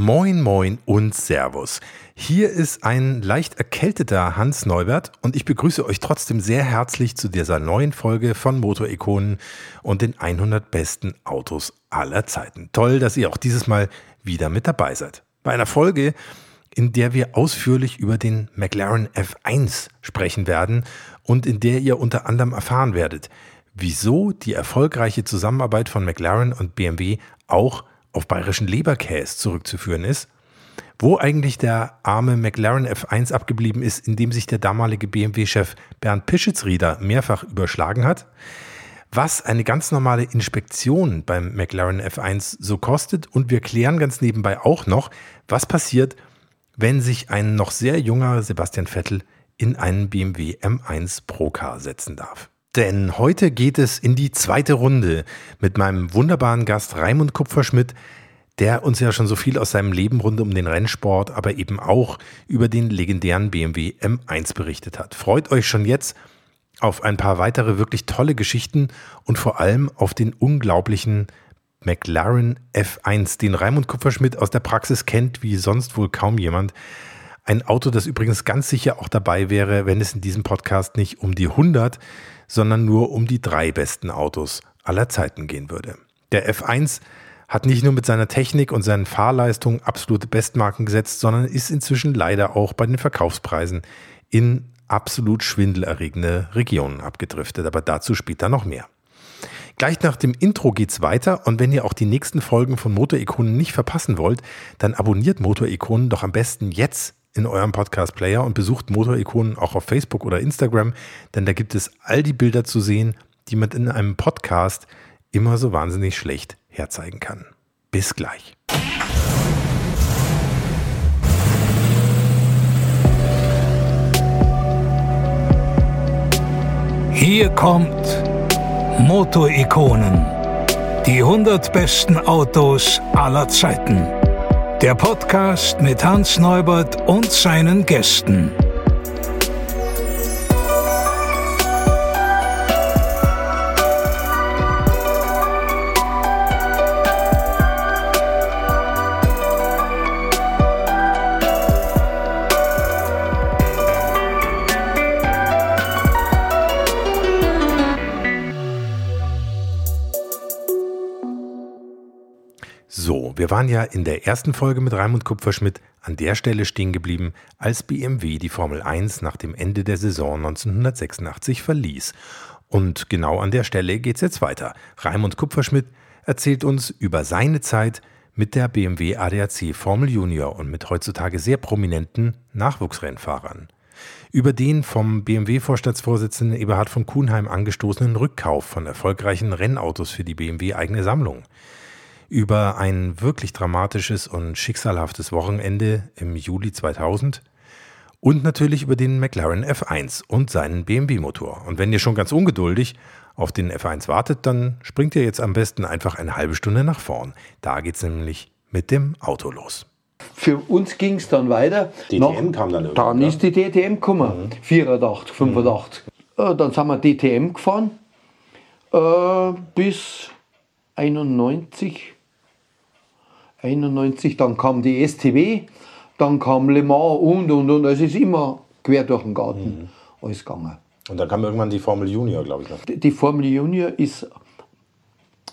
Moin, moin und Servus. Hier ist ein leicht erkälteter Hans Neubert und ich begrüße euch trotzdem sehr herzlich zu dieser neuen Folge von Motorikonen und den 100 besten Autos aller Zeiten. Toll, dass ihr auch dieses Mal wieder mit dabei seid. Bei einer Folge, in der wir ausführlich über den McLaren F1 sprechen werden und in der ihr unter anderem erfahren werdet, wieso die erfolgreiche Zusammenarbeit von McLaren und BMW auch auf bayerischen Leberkäse zurückzuführen ist, wo eigentlich der arme McLaren F1 abgeblieben ist, in dem sich der damalige BMW-Chef Bernd Pischitzrieder mehrfach überschlagen hat, was eine ganz normale Inspektion beim McLaren F1 so kostet und wir klären ganz nebenbei auch noch, was passiert, wenn sich ein noch sehr junger Sebastian Vettel in einen BMW M1 Procar setzen darf. Denn heute geht es in die zweite Runde mit meinem wunderbaren Gast Raimund Kupferschmidt, der uns ja schon so viel aus seinem Leben rund um den Rennsport, aber eben auch über den legendären BMW M1 berichtet hat. Freut euch schon jetzt auf ein paar weitere wirklich tolle Geschichten und vor allem auf den unglaublichen McLaren F1, den Raimund Kupferschmidt aus der Praxis kennt, wie sonst wohl kaum jemand. Ein Auto, das übrigens ganz sicher auch dabei wäre, wenn es in diesem Podcast nicht um die 100, sondern nur um die drei besten Autos aller Zeiten gehen würde. Der F1 hat nicht nur mit seiner Technik und seinen Fahrleistungen absolute Bestmarken gesetzt, sondern ist inzwischen leider auch bei den Verkaufspreisen in absolut schwindelerregende Regionen abgedriftet. Aber dazu später noch mehr. Gleich nach dem Intro geht's weiter und wenn ihr auch die nächsten Folgen von Motorikonen nicht verpassen wollt, dann abonniert Motorikonen doch am besten jetzt in eurem Podcast-Player und besucht Motorikonen auch auf Facebook oder Instagram, denn da gibt es all die Bilder zu sehen, die man in einem Podcast immer so wahnsinnig schlecht herzeigen kann. Bis gleich. Hier kommt Motorikonen. Die 100 besten Autos aller Zeiten. Der Podcast mit Hans Neubert und seinen Gästen. Wir waren ja in der ersten Folge mit Raimund Kupferschmidt an der Stelle stehen geblieben, als BMW die Formel 1 nach dem Ende der Saison 1986 verließ. Und genau an der Stelle geht es jetzt weiter. Raimund Kupferschmidt erzählt uns über seine Zeit mit der BMW ADAC Formel Junior und mit heutzutage sehr prominenten Nachwuchsrennfahrern. Über den vom BMW-Vorstandsvorsitzenden Eberhard von Kuhnheim angestoßenen Rückkauf von erfolgreichen Rennautos für die BMW eigene Sammlung über ein wirklich dramatisches und schicksalhaftes Wochenende im Juli 2000 und natürlich über den McLaren F1 und seinen BMW-Motor. Und wenn ihr schon ganz ungeduldig auf den F1 wartet, dann springt ihr jetzt am besten einfach eine halbe Stunde nach vorn. Da geht es nämlich mit dem Auto los. Für uns ging es dann weiter. DTM Nach, kam dann irgendwann. Dann ist die DTM gekommen, mhm. 84, 85. Mhm. Äh, dann sind wir DTM gefahren äh, bis 91. 91, dann kam die STW, dann kam Le Mans und und und. Es ist immer quer durch den Garten mhm. alles gegangen. Und dann kam irgendwann die Formel Junior, glaube ich. Noch. Die, die Formel Junior ist,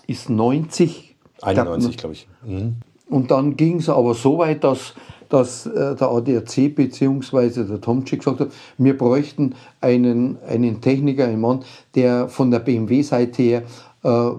ist 90. 91, glaube ich. Mhm. Und dann ging es aber so weit, dass, dass äh, der ADAC bzw. der Tomczyk gesagt hat, wir bräuchten einen, einen Techniker, einen Mann, der von der BMW-Seite her äh,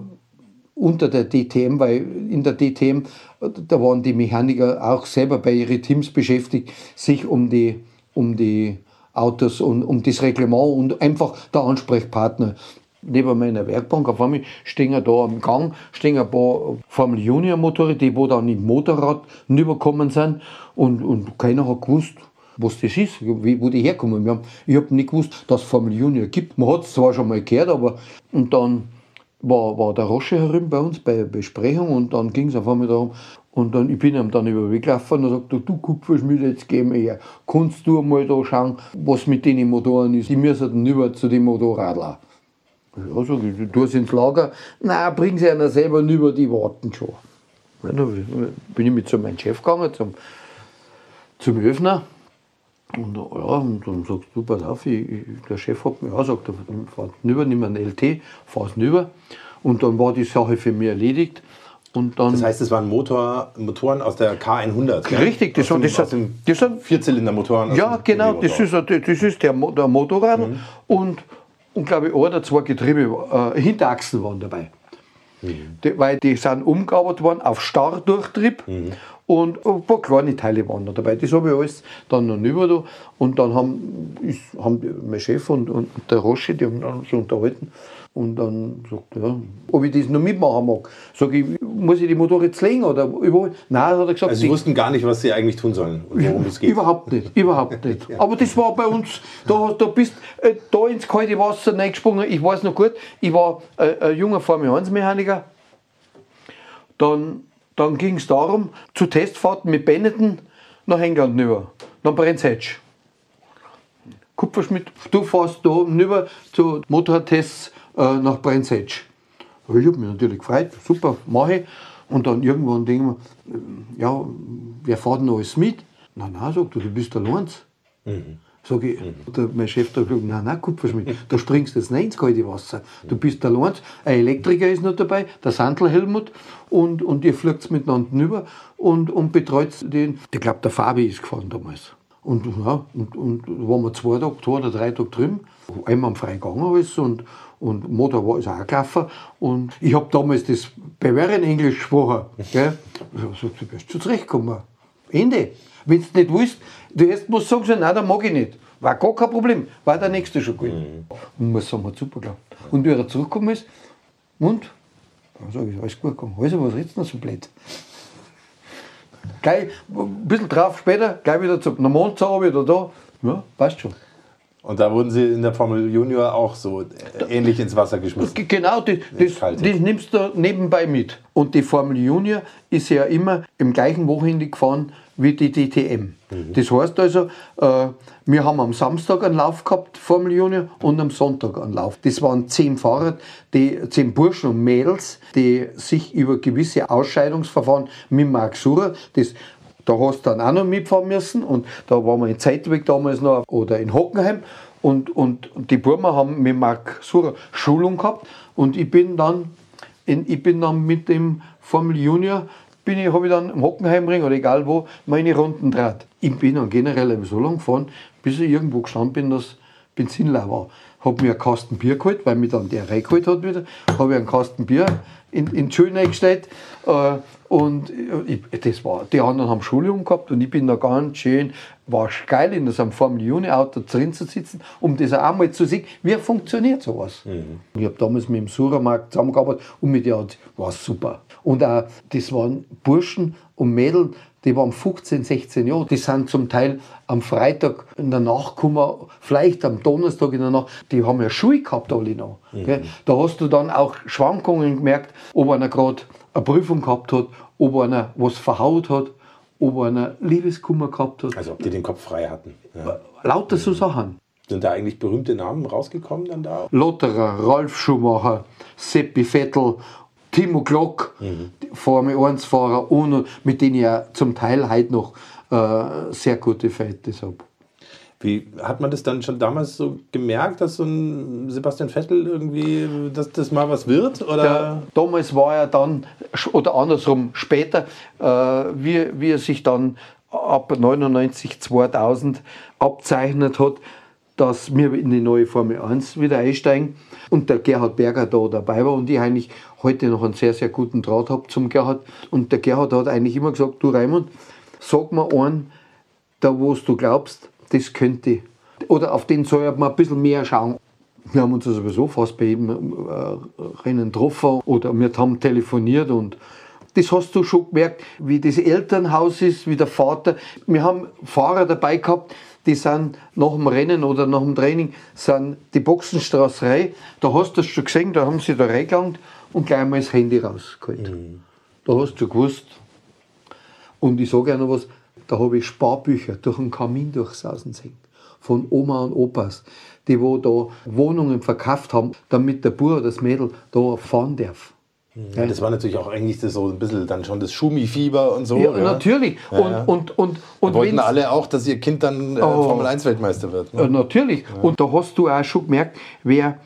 unter der DTM, weil in der DTM, da waren die Mechaniker auch selber bei ihren Teams beschäftigt, sich um die, um die Autos und um das Reglement und einfach der Ansprechpartner. Neben meiner Werkbank, auf einmal stehen da am Gang, stehen ein paar Formel Junior Motoren, die wo dann im Motorrad rübergekommen sind und, und keiner hat gewusst, was das ist, wie, wo die herkommen. Wir haben, ich habe nicht gewusst, dass es Formel Junior gibt. Man hat es zwar schon mal gehört, aber und dann war, war der Rosche herum bei uns bei Besprechung und dann ging es auf einmal darum, und dann, ich bin ihm dann über den Weg gelaufen und sagte, du Kupferschmied, jetzt gehen wir her. Kannst du mal da schauen, was mit den Motoren ist? Die müssen dann über zu den Motorradlern. Ja, sag ich, du tust ins Lager. Nein, bring sie einer selber rüber, die warten schon. Ja, da bin ich mit zu meinem Chef gegangen, zum, zum Öfner. Und, ja, und dann sagst du, pass auf, ich, der Chef hat mir auch gesagt, fahr rüber, nimm einen LT, fahr's rüber. Und dann war die Sache für mich erledigt. Und dann, Das heißt, es waren Motor, Motoren aus der K100. gell? Richtig, das aus das dem das sind- Vierzylindermotoren. ja, genau, das ist, das ist der, der Motorrad und, und glaube ich, ein oder zwei Getriebe, äh, Hinterachsen waren dabei. Die, weil die sind umgearbeitet worden auf Starrdurchtrieb und ein paar kleine Teile waren noch dabei. Das habe ich alles dann noch rüber da. Und dann haben, ist, haben mein Chef und, und der Roschi, die haben dann so unterhalten. Und dann sagt er, ja, ob ich das noch mitmachen mag. Sag ich, muss ich die Motor jetzt legen oder überall? Nein, hat er gesagt, Also sie wussten gar nicht, was sie eigentlich tun sollen und worum es geht. Überhaupt nicht, überhaupt nicht. Aber das war bei uns, da, da bist äh, da ins kalte Wasser reingesprungen. Ich weiß noch gut, ich war äh, ein junger Formel 1 Mechaniker. Dann, dann ging es darum, zu Testfahrten mit Benetton nach England rüber. Dann Brenzhetsch. Kupferschmidt, du fährst da rüber zu Motortests äh, nach Brenzhetsch. Ich habe mich natürlich gefreut, super, mache ich. Und dann irgendwann denken wir, äh, ja, wer fährt denn alles mit? Nein, nein, sagt er, du bist der Lenz. Sag ich, der, mein Chef da gesagt, nein, nein, Kupferschmidt, da springst du jetzt nicht ins kalte Wasser. Du bist der Lenz, ein Elektriker ist noch dabei, der Sandl Helmut und, und ihr fliegt miteinander rüber und, und betreut den. Ich glaube, der Fabi ist gefahren damals. Und, ja, und, und waren wir zwei Tage, zwei oder drei Tage drüben. Einmal am frei gegangen alles und, und Motor war ist auch gelaufen. Und ich habe damals das Bavarian Englisch gesprochen. Gell? Gesagt, du wirst schon zurechtkommen. Ende. Wenn du nicht willst, du erst musst sagen, so, nein, das mag ich nicht. War gar kein Problem. War der nächste schon gut. Und muss sagen, hat super geklappt. Und wie er zurückgekommen ist, und? Dann sage ich, alles gut gegangen. Also, was redest du noch so blöd? Gleich ein bisschen drauf später, gleich wieder zum Mond wieder da. Ja, passt schon. Und da wurden sie in der Formel Junior auch so äh, ähnlich ins Wasser geschmissen. Genau, das, das, das nimmst du nebenbei mit. Und die Formel Junior ist ja immer im gleichen Wochenende gefahren wie die DTM. Das heißt also, äh, wir haben am Samstag einen Lauf gehabt, Formel Junior, und am Sonntag einen Lauf. Das waren zehn Fahrer, die, zehn Burschen und Mädels, die sich über gewisse Ausscheidungsverfahren mit Mark Surer, das da hast du dann auch noch mitfahren müssen und da waren wir in Zeitweg damals noch oder in Hockenheim und, und die Burmer haben mit Marc Surer Schulung gehabt und ich bin dann, in, ich bin dann mit dem Formel Junior bin ich, habe ich dann im Hockenheimring oder egal wo meine Runden draht. Ich bin dann generell so lange gefahren, bis ich irgendwo gestanden bin, dass Benzin leer war. Habe mir einen Kasten Bier geholt, weil mich dann der reingeholt hat wieder. Habe ich einen Kasten Bier in, in die Schule eingestellt. Äh, und ich, das war, die anderen haben Schulung gehabt und ich bin da ganz schön, war geil, in so einem Formel Juni Auto drin zu sitzen, um das auch mal zu sehen, wie funktioniert sowas. Ich habe damals mit dem Suramarkt zusammengearbeitet und mit der war super. Und auch, das waren Burschen und Mädels, die waren 15, 16 Jahre. Die sind zum Teil am Freitag in der Nacht gekommen, vielleicht am Donnerstag in der Nacht. Die haben ja Schuhe gehabt alle noch. gell. Da hast du dann auch Schwankungen gemerkt, ob einer gerade eine Prüfung gehabt hat, ob einer was verhaut hat, ob einer Liebeskummer gehabt hat. Also ob die den Kopf frei hatten. Ja. Lauter so Sachen. Sind da eigentlich berühmte Namen rausgekommen dann da? Lotterer, Ralf Schumacher, Seppi Vettel, Timo Glock, die Formel 1-Fahrer, und mit denen ich ja zum Teil heute noch äh, sehr gute Verhältnisse habe. Wie hat man das dann schon damals so gemerkt, dass so ein Sebastian Vettel irgendwie, dass das mal was wird? Oder? Der, damals war er dann, oder andersrum später, äh, wie, wie er sich dann ab 99, 2000 abzeichnet hat, dass wir in die neue Formel 1 wieder einsteigen und der Gerhard Berger da dabei war und ich eigentlich heute noch einen sehr, sehr guten Draht habe zum Gerhard. Und der Gerhard hat eigentlich immer gesagt, du Raimund, sag mir einen, da wo du glaubst, das könnte. Oder auf den soll man ein bisschen mehr schauen. Wir haben uns ja sowieso fast bei jedem äh, Rennen getroffen oder wir haben telefoniert und das hast du schon gemerkt, wie das Elternhaus ist, wie der Vater. Wir haben Fahrer dabei gehabt, die sind nach dem Rennen oder nach dem Training sind die Boxenstraße rein. Da hast du es schon gesehen, da haben sie da reingelangt und gleich mal das Handy rausgeholt. Da hast du gewusst. Und ich sage auch noch was, da habe ich Sparbücher durch den Kamin durchsausen sehen. Von Oma und Opas, die wo da Wohnungen verkauft haben, damit der Bub oder das Mädel da fahren darf. Ja, das war natürlich auch eigentlich das so ein bisschen dann schon das Schumi-Fieber und so. Ja, natürlich. Ja, und, ja. und, und, und Wollten alle auch, dass ihr Kind dann äh, Oh. Formel 1 Weltmeister wird. Ja, Ne? natürlich. Und da hast du auch schon gemerkt, wer,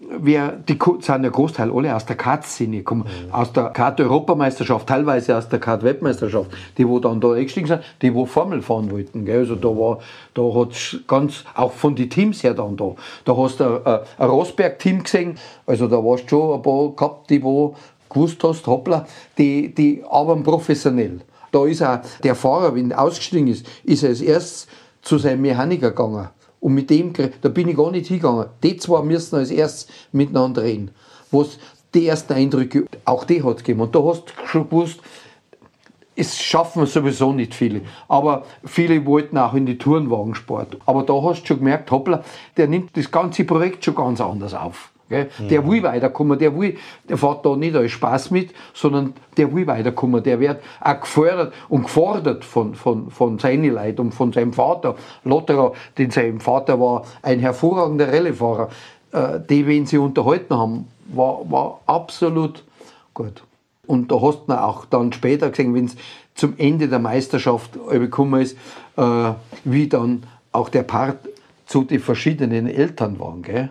wer die sind ja Großteil alle aus der Kart-Szene gekommen, aus der Kart-Europameisterschaft, teilweise aus der Kart-Weltmeisterschaft, die wo dann da eingestiegen sind, die wo Formel fahren wollten. Gell? Also da war, da hat's ganz, auch von den Teams her dann da. Da hast du ein, ein, ein Rosberg-Team gesehen, also da warst du schon ein paar gehabt, die wo gewusst hast, hoppla, die, die arbeiten professionell. Da ist auch der Fahrer, wenn er ausgestiegen ist, ist er als erstes zu seinem Mechaniker gegangen. Und mit dem, da bin ich gar nicht hingegangen. Die zwei müssen als erstes miteinander reden. Was die ersten Eindrücke, auch die hat es gegeben. Und da hast du schon gewusst, es schaffen sowieso nicht viele. Aber viele wollten auch in die Tourenwagensport. Aber da hast du schon gemerkt, hoppla, der nimmt das ganze Projekt schon ganz anders auf. Gell? Der will weiterkommen, der will, der fährt da nicht als Spaß mit, sondern der will weiterkommen. Der wird auch gefördert und gefordert von, von, von seinen Leuten und von seinem Vater. Lotterer, denn sein Vater war ein hervorragender Rallyefahrer. Äh, die, wen sie unterhalten haben, war, war absolut gut. Und da hast du auch dann später gesehen, wenn es zum Ende der Meisterschaft gekommen ist, äh, wie dann auch der Part zu den verschiedenen Eltern waren. Gell?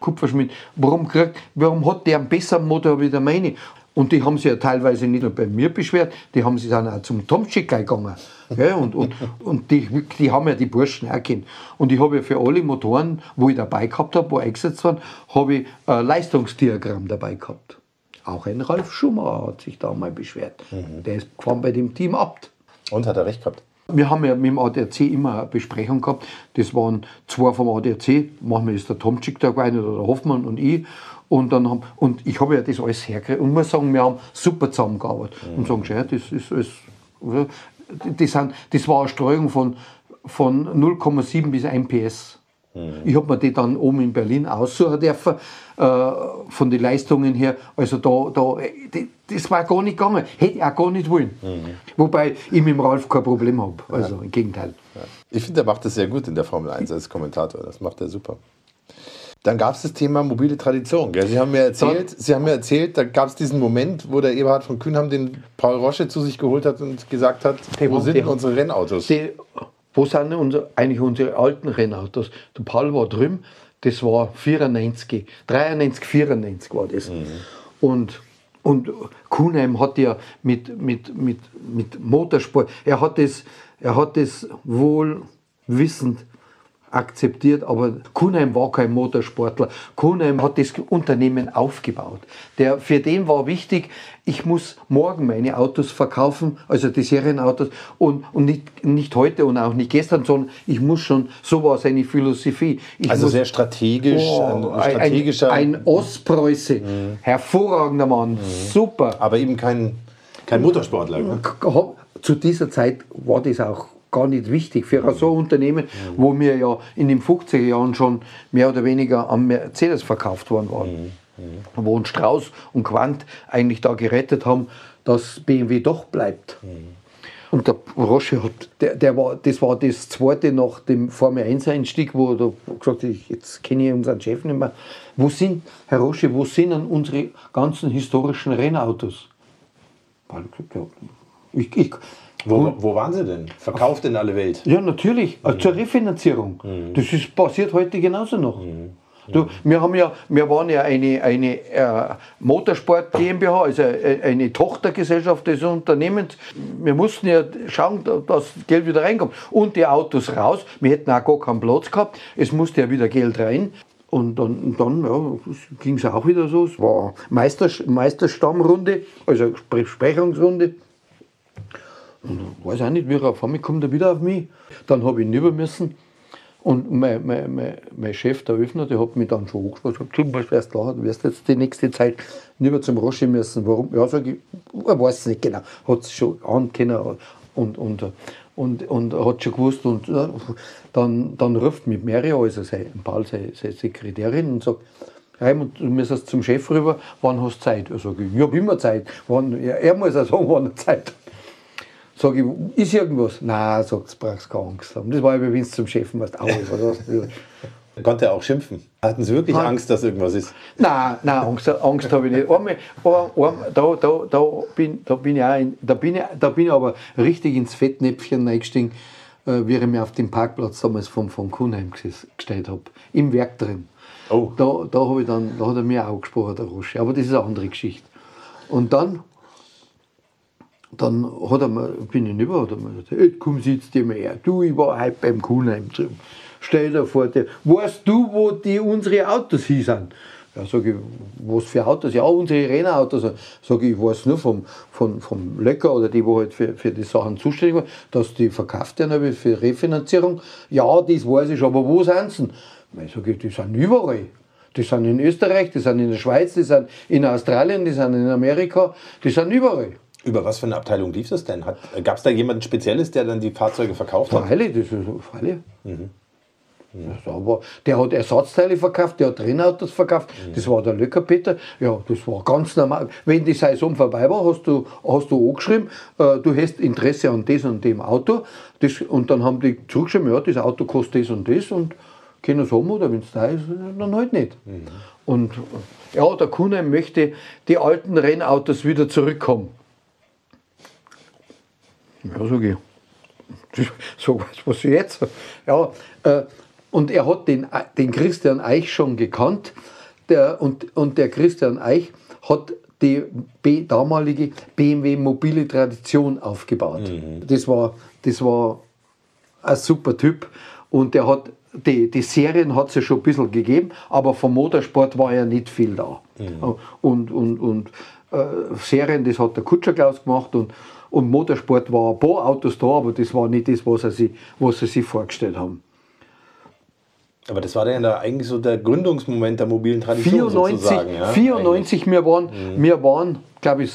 Kupferschmied, warum, kriegt, warum hat der einen besseren Motor wie der meine? Und die haben sich ja teilweise nicht nur bei mir beschwert, die haben sich dann auch zum Tomczyk gegangen. Gell? Und, und, und die, die haben ja die Burschen auch kennt. Und ich habe ja für alle Motoren, wo ich dabei gehabt habe, wo eingesetzt waren, habe ich ein Leistungsdiagramm dabei gehabt. Auch ein Ralf Schumacher hat sich da mal beschwert. Der ist gefahren bei dem Team Abt. Und hat er recht gehabt. Wir haben ja mit dem ADAC immer eine Besprechung gehabt. Das waren zwei vom ADAC. Manchmal ist der Tomczyk da gewesen oder der Hoffmann und ich. Und, dann haben, und ich habe ja das alles hergekriegt. Und muss sagen, wir haben super zusammengearbeitet. Und sagen, ja, das ist alles. Das, sind, das war eine Streuung von, von 0,7 bis 1 PS. Ich habe mir die dann oben in Berlin aussuchen dürfen, äh, von den Leistungen her. Also da, da, die- das war gar nicht gegangen. Hätte ich auch gar nicht wollen. Wobei ich mit dem Ralf kein Problem habe. Also im Gegenteil. Ich finde, er macht das sehr gut in der Formel 1 als Kommentator. Das macht er super. Dann gab es das Thema mobile Tradition. Gell? Sie haben mir erzählt, Sie haben mir erzählt, da gab es diesen Moment, wo der Eberhard von Kühnham den Paul Rosche zu sich geholt hat und gesagt hat, wo sind unsere Rennautos? Die, wo sind unsere, eigentlich unsere alten Rennautos? Der Paul war drüben, das war 94, 93, 94 war das. Und, und Kuhnheim hat ja mit, mit, mit, mit Motorsport, er hat das, er hat das wohl wissend akzeptiert, aber Kuhnheim war kein Motorsportler. Kuhnheim hat das Unternehmen aufgebaut. Der, für den war wichtig, ich muss morgen meine Autos verkaufen, also die Serienautos, und, und nicht, nicht heute und auch nicht gestern, sondern ich muss schon, so war seine Philosophie. Ich Also muss, sehr strategisch, Oh, ein strategischer, ein Ostpreuße, hervorragender Mann, super. aber eben kein, kein Motorsportler. Ne? Zu dieser Zeit war das auch gar nicht wichtig für so ein Unternehmen, wo wir ja in den 50er Jahren schon mehr oder weniger am Mercedes verkauft worden waren. Wo uns Strauß und Quandt eigentlich da gerettet haben, dass BMW doch bleibt. Und der Rosche hat, der, der war, das war das zweite nach dem Formel 1 Einstieg, wo er gesagt hat, jetzt kenne ich unseren Chef nicht mehr. Wo sind, Herr Rosche, wo sind denn unsere ganzen historischen Rennautos? Ich, ich, Wo, wo waren sie denn? Verkauft in alle Welt. ja, natürlich, äh, zur Refinanzierung. Das ist passiert heute genauso noch. Du, wir, haben ja, wir waren ja eine, eine äh, Motorsport GmbH, also äh, eine Tochtergesellschaft des Unternehmens. Wir mussten ja schauen, da- dass Geld wieder reinkommt. Und die Autos raus. Wir hätten auch gar keinen Platz gehabt. Es musste ja wieder Geld rein. Und dann, und dann ja, ging es auch wieder so. Es war Meister, Meisterstammrunde, also Besprechungsrunde. Und weiß auch nicht, wie er auf einmal kommt er wieder auf mich. Dann habe ich ihn rüber müssen. Und mein, mein, mein, mein Chef, der Öffner, der hat mich dann schon angesprochen. Wärst da, du wirst jetzt die nächste Zeit rüber zum Roshi müssen. Warum? Ja, sag ich, er weiß es nicht genau. Hat es schon ankennen und, und, und, und hat schon gewusst. Und dann, dann ruft mit Mario, also sein, Paul, seine, seine Sekretärin, und sagt, Raimund, du müsstest zum Chef rüber, wann hast du Zeit? Ich sage, ich habe immer Zeit. Wann, ja, er muss auch sagen, wann er Zeit hat. Sag ich, ist irgendwas? Nein, sagt brauchst keine Angst haben. Das war ja, wenn du zum Chef machst. Oder? Da konnte er auch schimpfen. Hatten Sie wirklich Nein. Angst, dass irgendwas ist? Nein, nein, Angst, Angst habe ich nicht. Einmal, ein, ein, da, da, da, bin, da, bin ich auch in, da, bin ich, da bin ich aber richtig ins Fettnäpfchen eingestiegen, äh, wie ich mich auf dem Parkplatz damals vom, vom Kuhnheim ges- gestellt habe. Im Werk drin. Oh. Da, da, ich dann, da hat er mir auch gesprochen, der Rosche. Aber das ist eine andere Geschichte. Und dann, dann hat er mir, bin ich rüber, hat er mir gesagt, komm, sitz dir mal her. Du, ich war heute beim Kuhnheim drüben. Stell dir vor, der, weißt du, wo die unsere Autos hier sind? Ja, sag ich, was für Autos? Ja, unsere Rennautos. Sag ich, ich weiß nur vom, vom, vom Löcker oder die, wo halt für, für die Sachen zuständig waren, dass die verkauft werden für Refinanzierung. Ja, das weiß ich, aber wo sind sie? Ich sage, die sind überall. Die sind in Österreich, die sind in der Schweiz, die sind in Australien, die sind in Amerika, die sind überall. Über was für eine Abteilung lief das denn? Gab es da jemanden Spezielles, der dann die Fahrzeuge verkauft hat? Freilich, das ist freilich. Das aber der hat Ersatzteile verkauft, der hat Rennautos verkauft, das war der Löckerpeter. Ja, das war ganz normal. Wenn die Saison vorbei war, hast du, hast du angeschrieben, äh, du hast Interesse an das und dem Auto. Das, und dann haben die zurückgeschrieben, ja, das Auto kostet das und das und können es haben oder wenn es da ist, dann halt nicht. Und äh, ja, der Kunde möchte die alten Rennautos wieder zurückkommen. Ja, sag ich. So was, was jetzt. Ja, äh, und er hat den, den Christian Eich schon gekannt. Der, und, und der Christian Eich hat die B, damalige BMW mobile Tradition aufgebaut. Das, war, das war ein super Typ. Und der hat die, die Serien hat es ja schon ein bisschen gegeben, aber vom Motorsport war ja nicht viel da. Und, und, und äh, Serien, das hat der Kutscher Klaus gemacht und, und Motorsport war ein paar Autos da, aber das war nicht das, was sie, sich- was sie sich vorgestellt haben. Aber das war dann ja eigentlich so der Gründungsmoment der mobilen Tradition 94, sozusagen. Ja? 94 wir waren, wir waren glaube ich,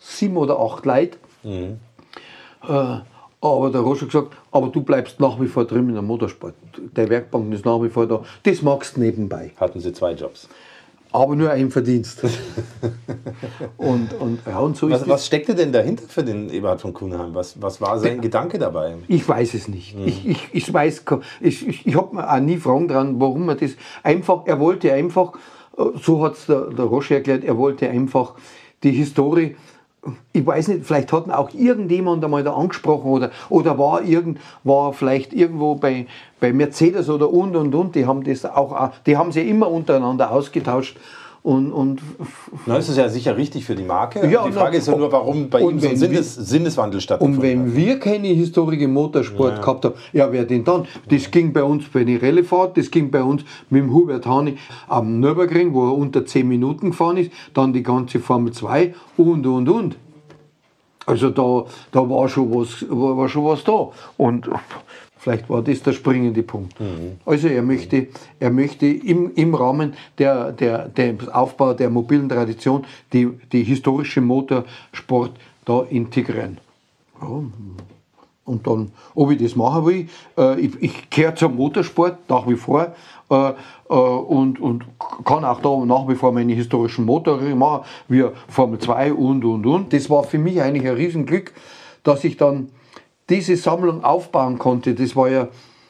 sieben oder acht Leute. Äh, aber der Roger gesagt, aber du bleibst nach wie vor drin in der Motorsport. Der Werkbank ist nach wie vor da. Das magst du nebenbei. Hatten sie zwei Jobs. Aber nur ein Verdienst. und, und, ja, und so ist Was, das. was steckte denn dahinter für den Eberhard von Kuhnheim? Was, was war sein Gedanke dabei? Ich weiß es nicht. Ich, ich, ich weiß, ich, ich, ich habe mir auch nie Fragen dran, warum er das einfach, er wollte einfach, äh, so hat es der, der Roche erklärt, er wollte einfach die Historie, ich weiß nicht, vielleicht hat auch irgendjemand einmal da angesprochen oder, oder war, irgend, war vielleicht irgendwo bei, bei Mercedes oder und und und, die haben das auch- die haben sie immer untereinander ausgetauscht. Und, und Na, das ist ja sicher richtig für die Marke. Ja, die Frage na, ist ja nur, warum bei und ihm so ein Sinnes, Sinneswandel Und stattgefunden wenn wir keine Historie im Motorsport gehabt haben, ja, wer denn dann? Das ging bei uns bei der Rallye-Fahrt, das ging bei uns mit dem Hubert Hani am Nürburgring, wo er unter 10 Minuten gefahren ist, dann die ganze Formel 2 und, und, und. Also da, da war, schon was, war, war schon was da. Und vielleicht war das der springende Punkt. Also er möchte, er möchte im, im Rahmen der, der, des Aufbau der mobilen Tradition die, die historische Motorsport da integrieren. Ja, und dann, ob ich das machen will, äh, ich, ich gehöre zum Motorsport nach wie vor äh, äh, und, und kann auch da nach wie vor meine historischen Motorräder machen, wie Formel 2 und und und. Das war für mich eigentlich ein Riesenglück, dass ich dann diese Sammlung aufbauen konnte. Das war ja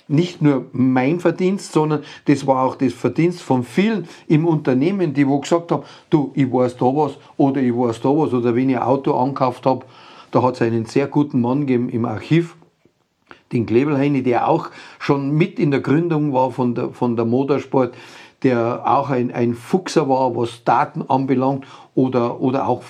nicht nur mein Verdienst, sondern das war auch das Verdienst von vielen im Unternehmen, die wo gesagt haben, du, ich weiß da was oder ich weiß da was oder wenn ich ein Auto angekauft habe, da hat es einen sehr guten Mann gegeben im Archiv, den Klebelheini, der auch schon mit in der Gründung war von der, von der Motorsport, der auch ein, ein Fuchser war, was Daten anbelangt, oder, oder auch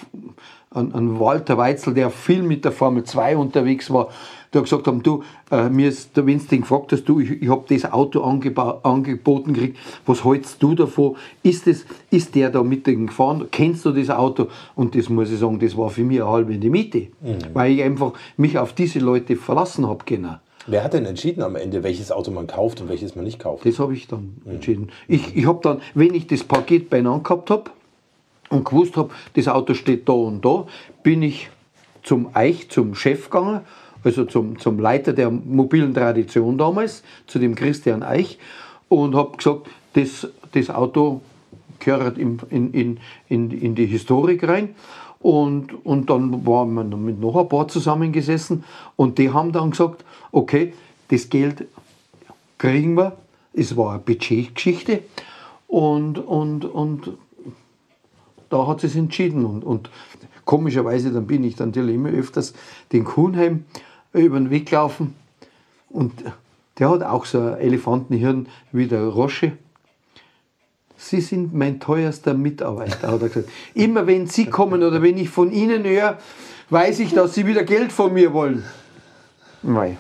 an, Walter Weitzel, der viel mit der Formel 2 unterwegs war, der gesagt haben, du, äh, mir ist der Winston gefragt hast, du, ich, ich habe das Auto angeboten gekriegt, was hältst du davon? Ist, das, ist der da mit dem gefahren? Kennst du das Auto? Und das muss ich sagen, das war für mich eine halbe in die Miete, weil ich einfach mich auf diese Leute verlassen habe genau. Wer hat denn entschieden am Ende, welches Auto man kauft und welches man nicht kauft? Das habe ich dann entschieden. Ich, ich habe dann, wenn ich das Paket beieinander gehabt habe und gewusst habe, das Auto steht da und da, bin ich zum Eich, zum Chef gegangen, also zum, zum Leiter der mobilen Tradition damals, zu dem Christian Eich, und habe gesagt, das, das Auto gehört in, in, in, in, die Historik rein. Und, und dann waren wir mit noch ein paar zusammengesessen und die haben dann gesagt, okay, das Geld kriegen wir, es war eine Budgetgeschichte und, und, und da hat es entschieden. Und, und komischerweise, dann bin ich natürlich immer öfters den Kuhnheim über den Weg gelaufen und der hat auch so ein Elefantenhirn wie der Rosche. Sie sind mein teuerster Mitarbeiter, hat er gesagt. Immer wenn Sie kommen oder wenn ich von Ihnen höre, weiß ich, dass Sie wieder Geld von mir wollen. Nein.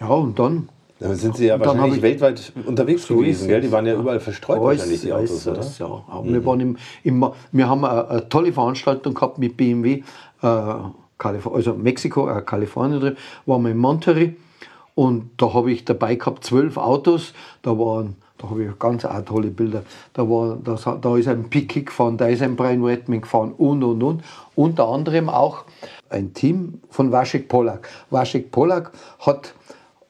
Ja, und dann. Dann sind Sie ja wahrscheinlich weltweit unterwegs so gewesen, gell? Die waren ja überall verstreut, alles, wahrscheinlich, die Autos, oder? Das, ja. Mhm. Wir, waren im, im, wir haben eine, eine, tolle Veranstaltung gehabt mit BMW, äh, also Mexiko, äh, Kalifornien drin, waren wir in Monterey und da habe ich dabei gehabt zwölf Autos, da waren da habe ich ganz tolle Bilder. Da, war, das, da ist ein Picky gefahren, da ist ein Brian Redman gefahren und und und. Unter anderem auch ein Team von Waschek Polak. Waschek Polak hat,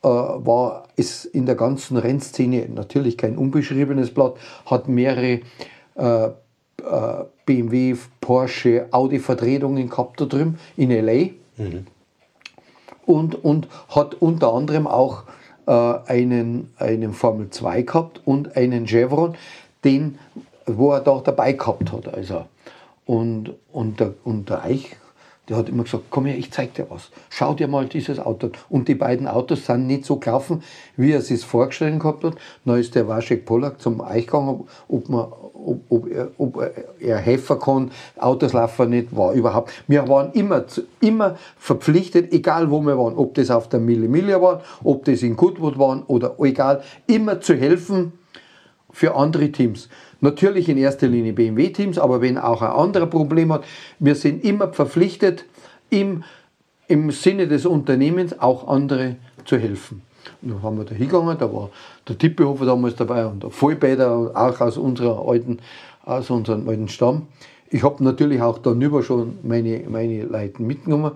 äh, war, ist in der ganzen Rennszene natürlich kein unbeschriebenes Blatt, hat mehrere äh, äh, BMW, Porsche, Audi-Vertretungen gehabt da drüben in L.A. Mhm. Und, und hat unter anderem auch äh, einen, einen Formel 2 gehabt und einen Chevron, den, wo er da dabei gehabt hat. Also. Und, und, der, und der Eich der hat immer gesagt, komm her, ich zeig dir was. Schau dir mal dieses Auto. Und die beiden Autos sind nicht so gelaufen, wie er sich vorgestellt gehabt hat. Dann ist der Waschek Pollack zum Eich gegangen, ob, man, ob, ob, er, ob er helfen kann. Autos laufen nicht, war überhaupt. Wir waren immer, immer verpflichtet, egal wo wir waren, ob das auf der Mille Mille war, ob das in Goodwood waren oder egal, immer zu helfen für andere Teams. Natürlich in erster Linie BMW-Teams, aber wenn auch ein anderer Problem hat, wir sind immer verpflichtet, im, im Sinne des Unternehmens auch andere zu helfen. Und dann haben wir da hingegangen, da war der Tippehofer damals dabei und der Vollbäder, auch aus, unserer alten, aus unserem alten Stamm. Ich habe natürlich auch darüber schon meine, meine Leute mitgenommen.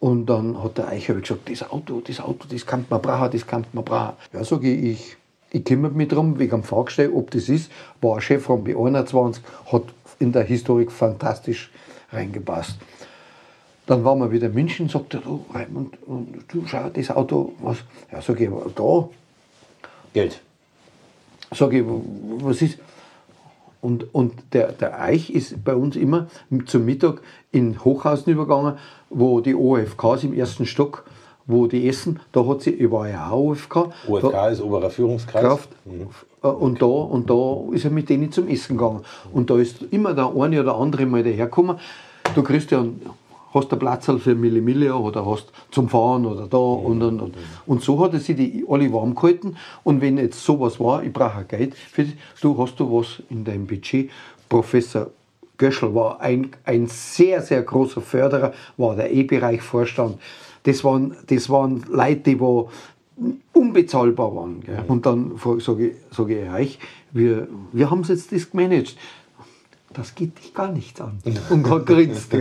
Und dann hat der Eicher gesagt, das Auto, das Auto, das kann man brauchen, das kann man brauchen. Ja, sage ich, ich kümmere mich darum, wegen dem Fahrgestell, ob das ist. War ein Chef von B21, hat in der Historik fantastisch reingepasst. Dann waren wir wieder in München, sagt er, du Raimund, du schau, das Auto, was? Ja, sag ich, da. Geld. Sag ich, was ist? Und, und der, der Eich ist bei uns immer zum Mittag in Hochhausen übergegangen, wo die OFKs im ersten Stock wo die essen, da hat sie, ich war ja auch OFK. Da, ist oberer Führungskreis. Kraft, mhm. Äh, und, da, und da ist er mit denen zum Essen gegangen. Und da ist immer der eine oder andere mal dahergekommen. Du kriegst ja, hast einen Platz für Milli Milli oder hast zum Fahren oder da mhm. und, und, und. Und so hat er sich die alle warm gehalten. Und wenn jetzt sowas war, ich brauche Geld für dich, du hast du was in deinem Budget. Professor Göschel war ein, ein sehr, sehr großer Förderer, war der E-Bereich-Vorstand das waren, das waren Leute, die wo unbezahlbar waren. Gell? Und dann sage ich, sag ich euch, wir, wir haben jetzt das gemanagt das geht dich gar nichts an. Und hat grinst.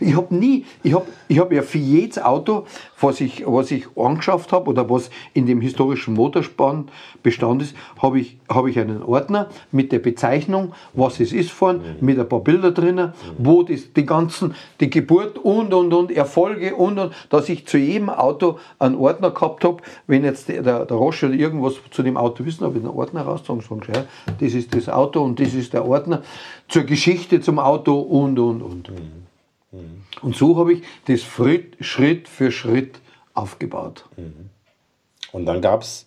Ich habe nie, ich habe ich hab ja für jedes Auto, was ich, was ich angeschafft habe oder was in dem historischen Motorspann Bestand ist, habe ich, hab ich einen Ordner mit der Bezeichnung, was es ist vorn, mhm. mit ein paar Bilder drinnen, mhm. wo das, die ganzen, die Geburt und und und Erfolge und und, dass ich zu jedem Auto einen Ordner gehabt habe, wenn jetzt der, der, der Roche oder irgendwas zu dem Auto wissen, habe ich einen Ordner rausgezogen und gesagt, ja, das ist das Auto und das ist der Ordner zur Geschichte zum Auto und, und, und. Mhm. Mhm. Und so habe ich das Schritt für Schritt aufgebaut. Mhm. Und dann gab es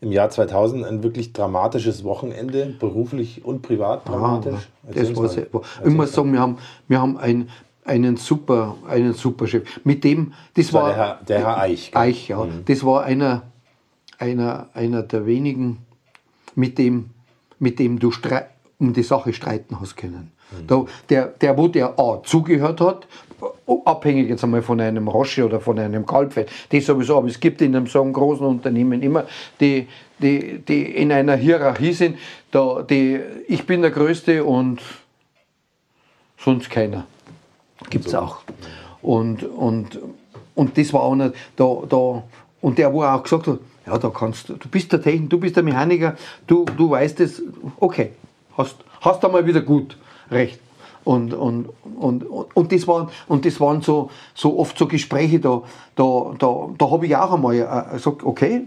im Jahr 2000 ein wirklich dramatisches Wochenende, beruflich und privat dramatisch. Ah, das war sehr, ich muss sagen, wir haben, wir haben ein, einen super, einen super Chef. Mit dem, das, das war, der Herr, der Herr Eich. Gell? Eich, ja. Mhm. Das war einer, einer, einer der wenigen, mit dem, mit dem du streitest um die Sache streiten hast können. Mhm. Da, der, der, wo der A zugehört hat, abhängig jetzt einmal von einem Rosche oder von einem Kalbfett, das sowieso, aber es gibt in einem so einem großen Unternehmen immer, die, die, die in einer Hierarchie sind, da, die, ich bin der Größte und sonst keiner. Gibt es auch. Und, und, und das war auch nicht, da, da, und der, wo er auch gesagt hat, ja, da kannst du, du bist der Techniker, du bist der Mechaniker, du, du weißt es, okay, hast, hast einmal wieder gut recht. Und, und, und, und, das waren, und das waren so, so oft so Gespräche, da, da, da, da habe ich auch einmal äh, gesagt, okay,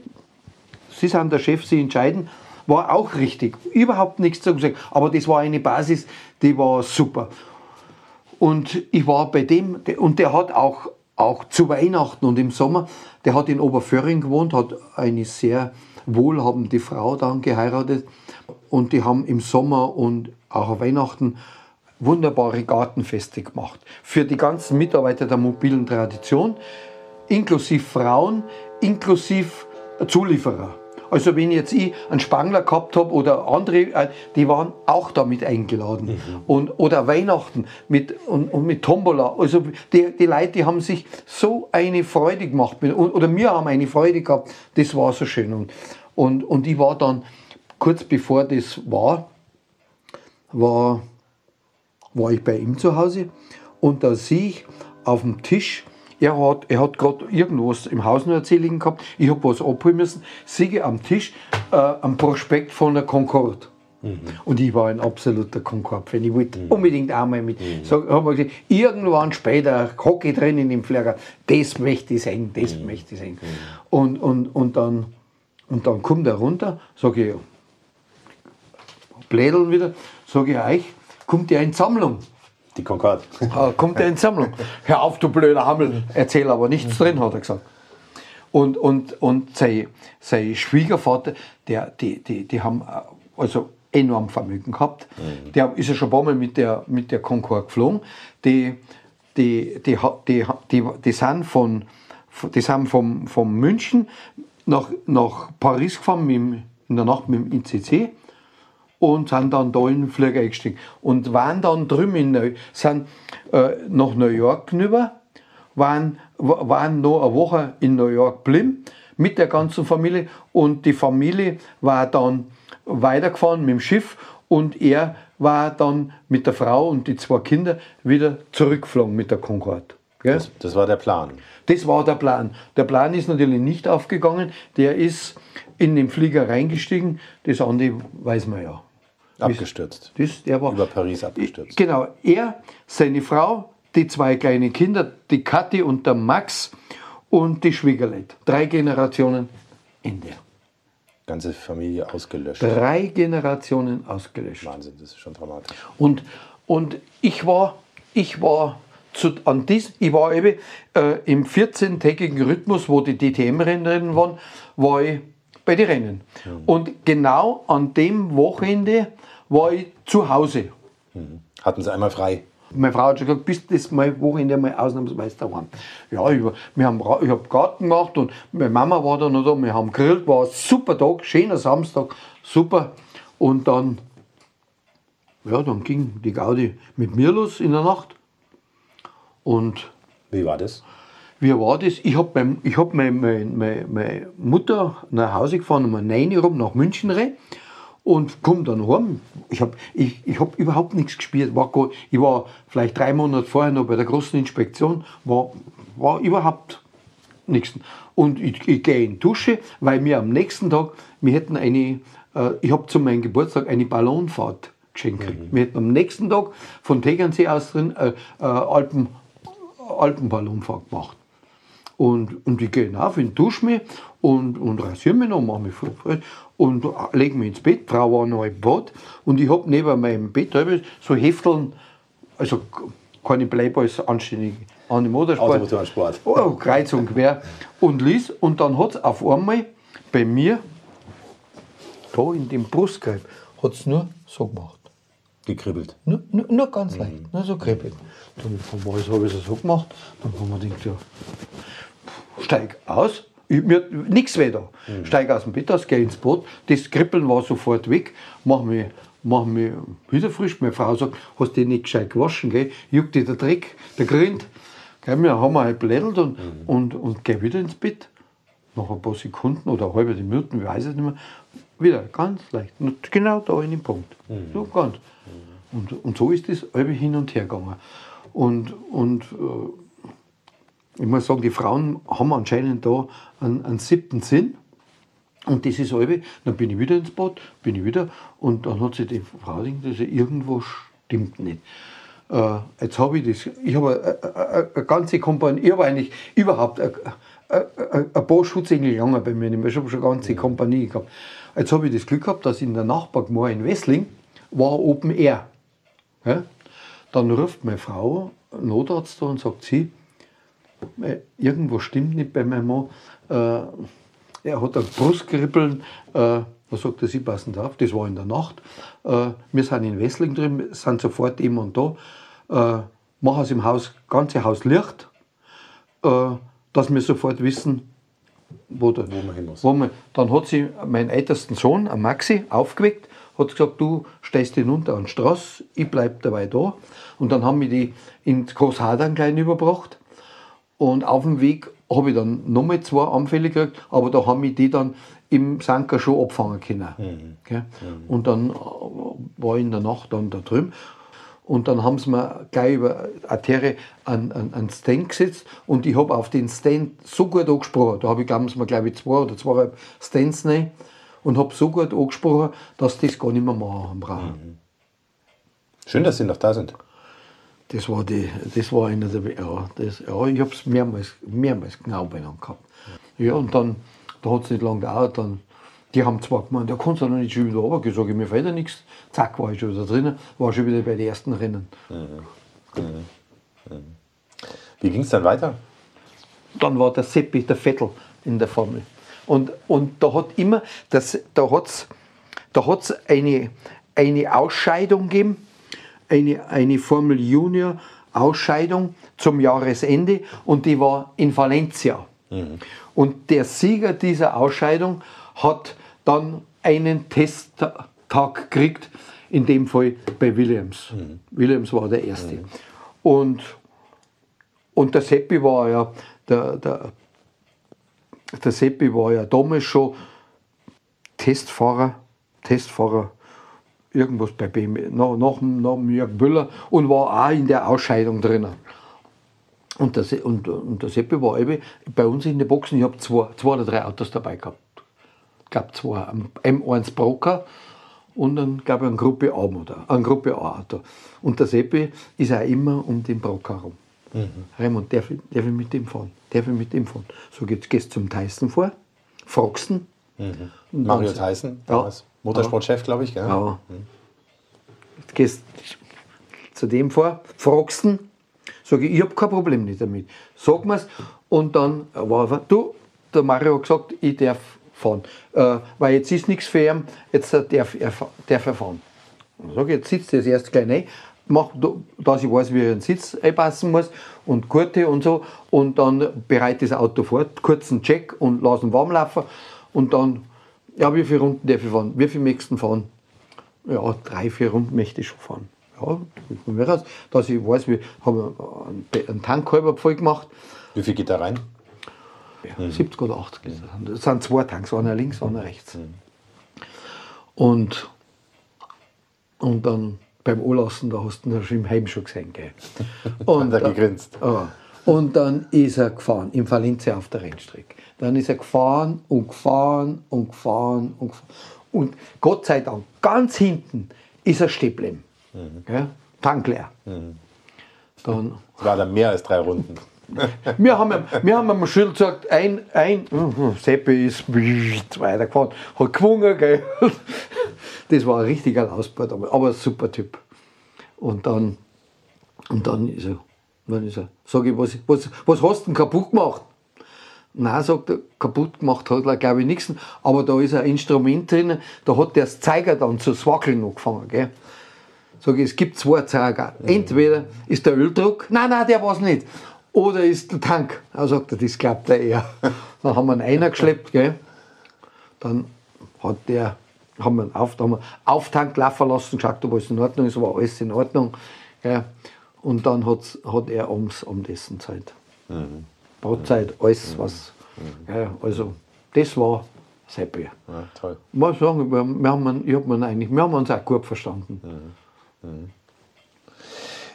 Sie sind der Chef, Sie entscheiden, war auch richtig. Überhaupt nichts zu sagen. Aber das war eine Basis, die war super. Und ich war bei dem, und der hat auch, auch zu Weihnachten und im Sommer, der hat in Oberföhring gewohnt, hat eine sehr wohlhabende Frau dann geheiratet. Und die haben im Sommer und auch an Weihnachten wunderbare Gartenfeste gemacht. Für die ganzen Mitarbeiter der mobilen Tradition, inklusive Frauen, inklusive Zulieferer. Also wenn jetzt ich einen Spangler gehabt habe oder andere, äh, die waren auch damit eingeladen. Mhm. Und, oder Weihnachten mit, und, und, mit Tombola. Also die, die Leute, die haben sich so eine Freude gemacht. Oder wir haben eine Freude gehabt. Das war so schön. Und, und, und ich war dann, kurz bevor das war, war, war ich bei ihm zu Hause. Und da sehe ich auf dem Tisch er hat, er hat gerade irgendwas im Haus noch erzählen gehabt. Ich habe was abholen müssen. Sehe am Tisch äh, am Prospekt von der Concorde. Mhm. Und ich war ein absoluter Concorde-Fan. Ich wollte mhm. unbedingt einmal mit. Mhm. So, hab gesagt, irgendwann später hocke ich drin in dem Flieger. Das möchte ich sehen, das mhm. möchte ich sehen. Mhm. Und, und, und, dann, und dann kommt er runter, sage ich, blädeln wieder, sage ich euch, kommt ja in Sammlung. Die Concorde. Ah, kommt der in Sammlung. Hör auf, du blöder Hammel. Erzähl aber nichts drin, hat er gesagt. Und, und, und sein, sein Schwiegervater, der, die, die, die haben äh, also enorm Vermögen gehabt. Mhm. Der ist ja schon ein paar Mal mit der, mit der Concorde geflogen. Die, die, die, die, die, die sind von, die sind vom, von München nach, nach Paris gefahren mit, in der Nacht mit dem ICC und sind dann da in den Flieger eingestiegen. Und waren dann drüben in Neu sind äh, nach New York rüber, waren, waren noch eine Woche in New York geblieben mit der ganzen Familie und die Familie war dann weitergefahren mit dem Schiff und er war dann mit der Frau und die zwei Kinder wieder zurückgeflogen mit der Concorde. Das, das, war der Plan. Das war der Plan. Der Plan ist natürlich nicht aufgegangen. Der ist in den Flieger reingestiegen. Das andere weiß man ja. Abgestürzt. Das, der war, Über Paris abgestürzt. Genau. Er, seine Frau, die zwei kleinen Kinder, die Kathi und der Max und die Schwiegerlet. Drei Generationen Ende. Ganze Familie ausgelöscht. Drei Generationen ausgelöscht. Wahnsinn, das ist schon dramatisch. Und, und ich war, ich war zu, an dies, ich war eben äh, im 14-tägigen Rhythmus, wo die DTM-Rennen waren, war ich bei den Rennen. Mhm. Und genau an dem Wochenende war ich zu Hause. Mhm. Hatten Sie einmal frei? Meine Frau hat schon gesagt, bist das mal Wochenende mal ausnahmsweise daheim. Ja, ich, wir haben, ich habe Garten gemacht und meine Mama war dann noch da, wir haben gegrillt, war ein super Tag, schöner Samstag, super. Und dann, ja, dann ging die Gaudi mit mir los in der Nacht. Und wie war das? Wie war das? Ich habe hab meine, meine, meine, Mutter nach Hause gefahren um 9 Uhr rum nach München rein und komme dann heim. Ich habe ich, ich hab überhaupt nichts gespielt. War, ich war vielleicht drei Monate vorher noch bei der großen Inspektion, war, war überhaupt nichts. Und ich, ich gehe in die Dusche, weil mir am nächsten Tag, wir hätten eine, äh, ich habe zu meinem Geburtstag eine Ballonfahrt geschenkt. Mhm. Wir hätten am nächsten Tag von Tegernsee aus drin äh, äh, Alpen, Alpenballonfahrt gemacht. Und, und ich gehe auf, in dusche mich und, und rasiere mich noch, mache mich voll und lege mich ins Bett. Frau war noch im Bad und ich habe neben meinem Bett so Hefteln, also keine Playboys, anständig an dem Motorsport. Motorsport. Oh, kreuz und quer. Und lies, und dann hat es auf einmal bei mir, da in dem Brustgreif, hat es nur so gemacht. Gekribbelt? Nur, nur, nur ganz mhm. leicht, nur so kribbelt. Dann habe ich es so gemacht, dann haben wir gedacht, ja, steig aus, mir nichts weh da. Mhm. Steig aus dem Bett aus, geh ins Boot, das Kribbeln war sofort weg, mach mich, mach mich wieder frisch. Meine Frau sagt, hast du dich nicht gescheit gewaschen, gell? juckt dir der Dreck, der Grind. Gell, wir haben halt blädelt und, mhm. und, und geh wieder ins Bett. Nach ein paar Sekunden oder halbe Minuten, ich weiß es nicht mehr, wieder ganz leicht. Und genau da in den Punkt. Mhm. So ganz. Und, und so ist das halbe hin und her gegangen. Und, und äh, ich muss sagen, die Frauen haben anscheinend da einen, einen siebten Sinn. Und das ist halbe, dann bin ich wieder ins Bad, bin ich wieder, und dann hat sich die Frau gedacht, irgendwo stimmt nicht. Äh, jetzt habe ich das, ich habe eine, ganze Kompanie, ich habe eigentlich überhaupt eine, ein paar Schutzengel gegangen bei mir, ich habe schon eine ganze Kompanie gehabt. Jetzt habe ich das Glück gehabt, dass in der Nachbargemeinde in Wessling war Open Air. Ja? Dann ruft meine Frau, Notarzt da und sagt sie, irgendwo stimmt nicht bei meinem Mann. Äh, er hat ein Brustkribbeln. Äh, was sagt er, Sie passen auf, das war in der Nacht. Äh, wir sind in Wessling drin, sind sofort immer und da. Äh, machen Sie im Haus, ganze Haus Licht, äh, dass wir sofort wissen, wo, der, Wo man hin muss. man, dann hat sie meinen ältesten Sohn, Maxi, aufgeweckt, hat gesagt, du stehst hinunter an die Straße, ich bleib dabei da. Und dann haben wir die ins Großhadern klein überbracht. Und auf dem Weg habe ich dann nochmal zwei Anfälle gekriegt, aber da haben wir die dann im Sanker schon abfangen können. Gell? Und dann äh, war ich in der Nacht dann da drüben. Und dann haben sie mir gleich über Arterie an, an, an Stand gesetzt und ich habe auf den Stand so gut angesprochen. Da habe ich, glauben sie mir, glaube ich, zwei oder zweieinhalb Stands rein und habe so gut angesprochen, dass das gar nicht mehr machen brauchen. Schön, dass Sie noch da sind. Das war, die, das war einer der, ja, das, ja ich habe es mehrmals, mehrmals genau beieinander gehabt. Ja, und dann, da hat es nicht lange gedauert, dann, die haben zwar gemeint, der kannst du noch nicht schon wieder runter. Ich sage, mir fällt ja nichts. Zack, war ich schon wieder drinnen, war schon wieder bei den ersten Rennen. Wie ging es dann weiter? Dann war der Seppi, der Vettel in der Formel. Und, und da hat immer, das, da hat's, da hat's eine, eine Ausscheidung gegeben, eine, eine Formel Junior Ausscheidung zum Jahresende und die war in Valencia. Und der Sieger dieser Ausscheidung hat dann einen Testtag gekriegt, in dem Fall bei Williams. Williams war der Erste. Und, und der Seppi war ja, der, der, der Seppi war ja damals schon Testfahrer, Testfahrer, irgendwas bei BMW, dem- nach dem Jörg Müller und war auch in der Ausscheidung drinnen. Und der, Se- und, und der Seppi war eben bei uns in den Boxen, ich habe zwei, zwei oder drei Autos dabei gehabt. Ich glaube zwei, ein M1 Broker und dann glaube ich eine Gruppe A Motor, eine Gruppe A Auto. Und der Seppi ist auch immer um den Broker herum. Raymond, darf ich, darf ich mit dem fahren? Darf ich mit dem fahren? So jetzt gehst du zum Tyson vor, fragst ihn. Dann Mario Tyson, Ja. Motorsportchef, glaube ich. Gell? Ja. Jetzt gehst zu dem vor, fragst ihn, sag ich, ich habe kein Problem nicht damit. Sag mir's und dann war einfach, du, der Mario hat gesagt, ich darf fahren. Äh, weil jetzt ist nichts für ihn, jetzt darf er, darf er fahren. Dann sag ich, jetzt sitzt er erst gleich rein, mach, dass ich weiß, wie er den Sitz einpassen muss und Gurte und so und dann bereite das Auto vor, kurzen Check und lass ihn warm laufen und dann, ja, wie viele Runden darf ich fahren? Wie viele möchtest du fahren? Ja, drei, vier Runden möchte ich schon fahren. Ja, von mir aus, dass ich weiß, wir haben einen Be- einen Tank halber voll gemacht. Wie viel geht da rein? Ja, 70 oder 80 ist das. Sind zwei Tanks, einer links, einer rechts. Und, und dann beim Anlassen, da hast du ihn schon im Heim schon gesehen. Gell? Und, er gegrinst. Ja. Und dann ist er gefahren, im Valencia auf der Rennstrecke. Dann ist er gefahren und gefahren und gefahren und gefahren. Und Gott sei Dank, ganz hinten ist er stehen geblieben. Gell? Tank leer. Dann, Es war dann mehr als drei Runden. wir haben, wir haben ihm schon gesagt, ein, ein, mhm, Seppi ist weitergefahren, hat gewungen, gell. Das war ein richtiger Ausbau, aber, aber ein super Typ. Und dann, und dann ist er, dann ist er, sag ich, was, was, was hast du denn kaputt gemacht? Nein, sagt er, kaputt gemacht hat er, glaube ich, nichts. Aber da ist ein Instrument drin, da hat der das Zeiger dann zu swackeln angefangen. Gell? Sag ich, es gibt zwei Zeiger. Entweder ist der Öldruck, nein, nein, der war es nicht. Oder ist der Tank. Er sagt er, das glaubt er eher. Dann haben wir einen einer geschleppt, gell? Dann hat der, haben wir einen auf, da haben wir Auftank laufen lassen, geschaut, ob alles in Ordnung ist, war alles in Ordnung. Gell? Und dann hat's, hat er ums Abendessen Zeit. Brotzeit, alles was. Ja, also, das war Seppi. Ja, toll. Ich muss sagen, wir, wir, haben, ich hab eigentlich, wir haben uns auch gut verstanden.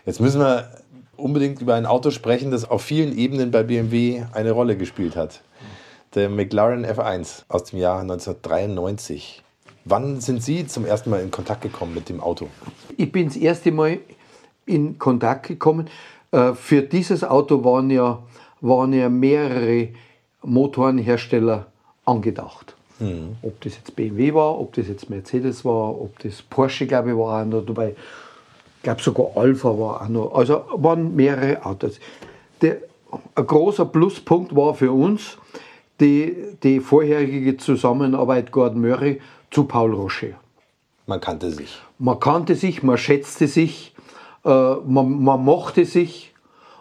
Jetzt müssen wir unbedingt über ein Auto sprechen, das auf vielen Ebenen bei BMW eine Rolle gespielt hat. Der McLaren F1 aus dem Jahr 1993. Wann sind Sie zum ersten Mal in Kontakt gekommen mit dem Auto? Ich bin das erste Mal in Kontakt gekommen. Äh, Für dieses Auto waren ja, waren ja mehrere Motorenhersteller angedacht. Ob das jetzt BMW war, ob das jetzt Mercedes war, ob das Porsche, glaube ich, war auch noch dabei. Ich glaube sogar Alpha war auch noch. Also waren mehrere Autos. Der, ein großer Pluspunkt war für uns die, die vorherige Zusammenarbeit Gordon Murray zu Paul Rocher. Man kannte sich. Man kannte sich, man schätzte sich, man, man mochte sich.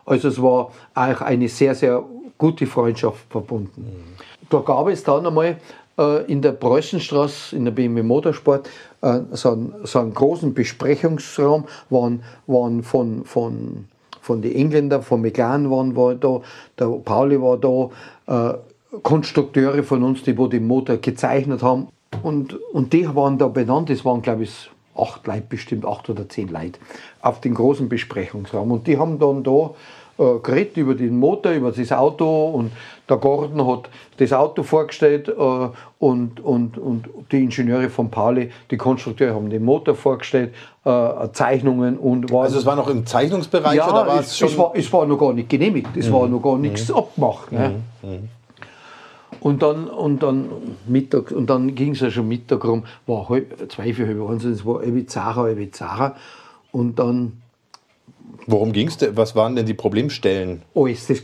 Also es war auch eine sehr, sehr gute Freundschaft verbunden. Da gab es dann einmal äh, in der Preußenstraße, in der BMW Motorsport, äh, so, einen, so einen großen Besprechungsraum, waren, waren von, von, von den Engländern, von McLaren waren war da, der Pauli war da, äh, Konstrukteure von uns, die wo den Motor gezeichnet haben. Und, und die waren da benannt, das waren glaube ich acht Leute, bestimmt acht oder zehn Leute, auf den großen Besprechungsraum. Und die haben dann da äh, geredet über den Motor, über das Auto und der Gordon hat das Auto vorgestellt äh, und, und, und die Ingenieure von Pauli, die Konstrukteure haben den Motor vorgestellt, äh, Zeichnungen und war Also es war noch im Zeichnungsbereich ja, oder war es, es schon? es, war, es war noch gar nicht genehmigt, es war noch gar nichts abgemacht. Ne? Und dann, und dann Mittag, und dann ging es ja schon Mittag rum, war halb, zwei, vier, halb eins, und es war halb Zara, halb Zara. Und dann Worum ging es denn? Was waren denn die Problemstellen? alles. Das, äh,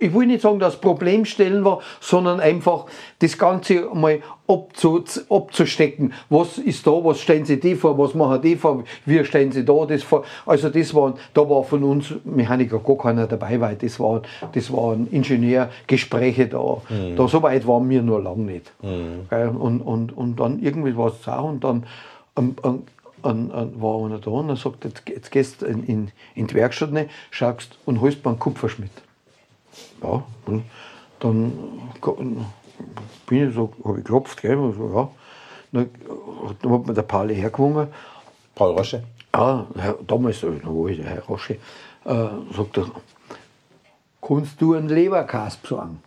ich will nicht sagen, dass Problemstellen war, sondern einfach das Ganze mal abzu, abzustecken. Was ist da, was stellen Sie die vor, was machen die vor, wie stellen Sie da das vor. Also das waren, da war von uns Mechaniker gar keiner dabei, weil das waren, das waren Ingenieurgespräche da. da. So weit waren wir noch lange nicht. Gell, Und, und, und dann irgendwie war es auch und dann ähm, an, an, war einer da und er sagt, jetzt, jetzt gehst du in, in, in die Werkstatt rein, schaust und holst mir einen Kupferschmidt. Ja, und dann bin ich so, habe ich geklopft, gell, und so, ja. Dann, dann hat mir der Pauli hergewungen. Paul Rosche. Ja, Herr, damals, da war ich der Herr Rosche, äh, sagt er, kannst du einen Leberkas besorgen?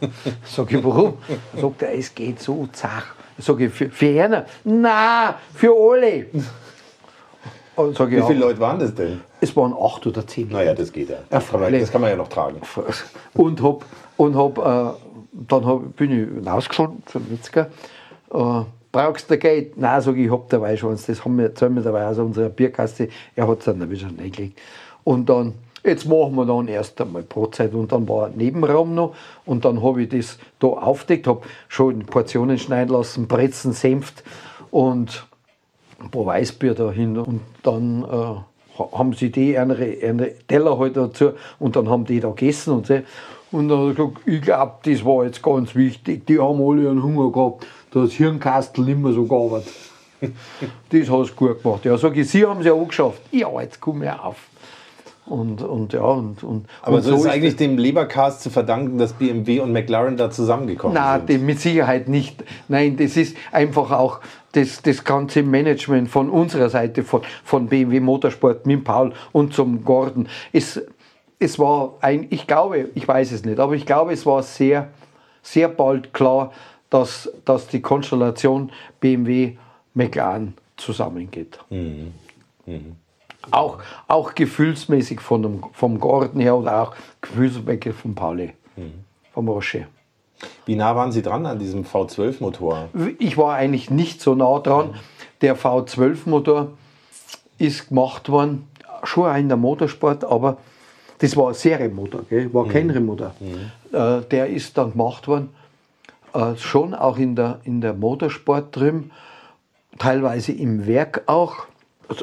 Sag ich, warum? Sagt er, es geht so zach. Sag ich, für, für einer? Nein, für alle. Und sag ich, Wie ja, viele Leute waren das denn? Es waren acht oder zehn. Naja, das geht ja. Ja, Das kann man, das kann man ja noch tragen. Und hab, und hab, äh, dann hab, bin ich hinausgefahren zum Metzger. Äh, brauchst du Geld? Nein, sag ich, ich hab dabei schon eins. Das haben wir, zahlen wir dabei aus unserer Bierkaste. Er hat es dann wieder reingelegt. Und dann, jetzt machen wir dann erst einmal Brotzeit. Und dann war ein Nebenraum noch. Und dann habe ich das da aufgedeckt, habe schon Portionen schneiden lassen, Brezen, Senft und ein paar Weißbier dahin. Und dann äh, ha- haben sie die ihre, ihre Teller halt dazu und dann haben die da gegessen und so. Und dann hat er gesagt, ich glaube, das war jetzt ganz wichtig. Die haben alle einen Hunger gehabt. Das Hirnkastel nicht mehr so gearbeitet. das hast du gut gemacht. Ja, sag ich, Sie haben es ja auch geschafft. Ja, jetzt komm ich auf. Und, und ja, und, und, Aber und so ist eigentlich dem Lebercast zu verdanken, dass BMW und McLaren da zusammengekommen Nein, sind. dem mit Sicherheit nicht. Nein, das ist einfach auch das, das ganze Management von unserer Seite, von, von BMW Motorsport, mit Paul und zum Gordon. Es, es war ein, ich glaube, ich weiß es nicht, aber ich glaube, es war sehr, sehr bald klar, dass, dass die Konstellation BMW McLaren zusammengeht. Auch, auch gefühlsmäßig von dem, vom Gordon her oder auch gefühlsmäßig von Pauli, vom Rocher. Wie nah waren Sie dran an diesem V12-Motor? Ich war eigentlich nicht so nah dran. Der V12-Motor ist gemacht worden, schon in der Motorsport, aber das war ein Serienmotor, gell? war kein Remotor. Äh, der ist dann gemacht worden, äh, schon auch in der, in der Motorsport drin, teilweise im Werk auch.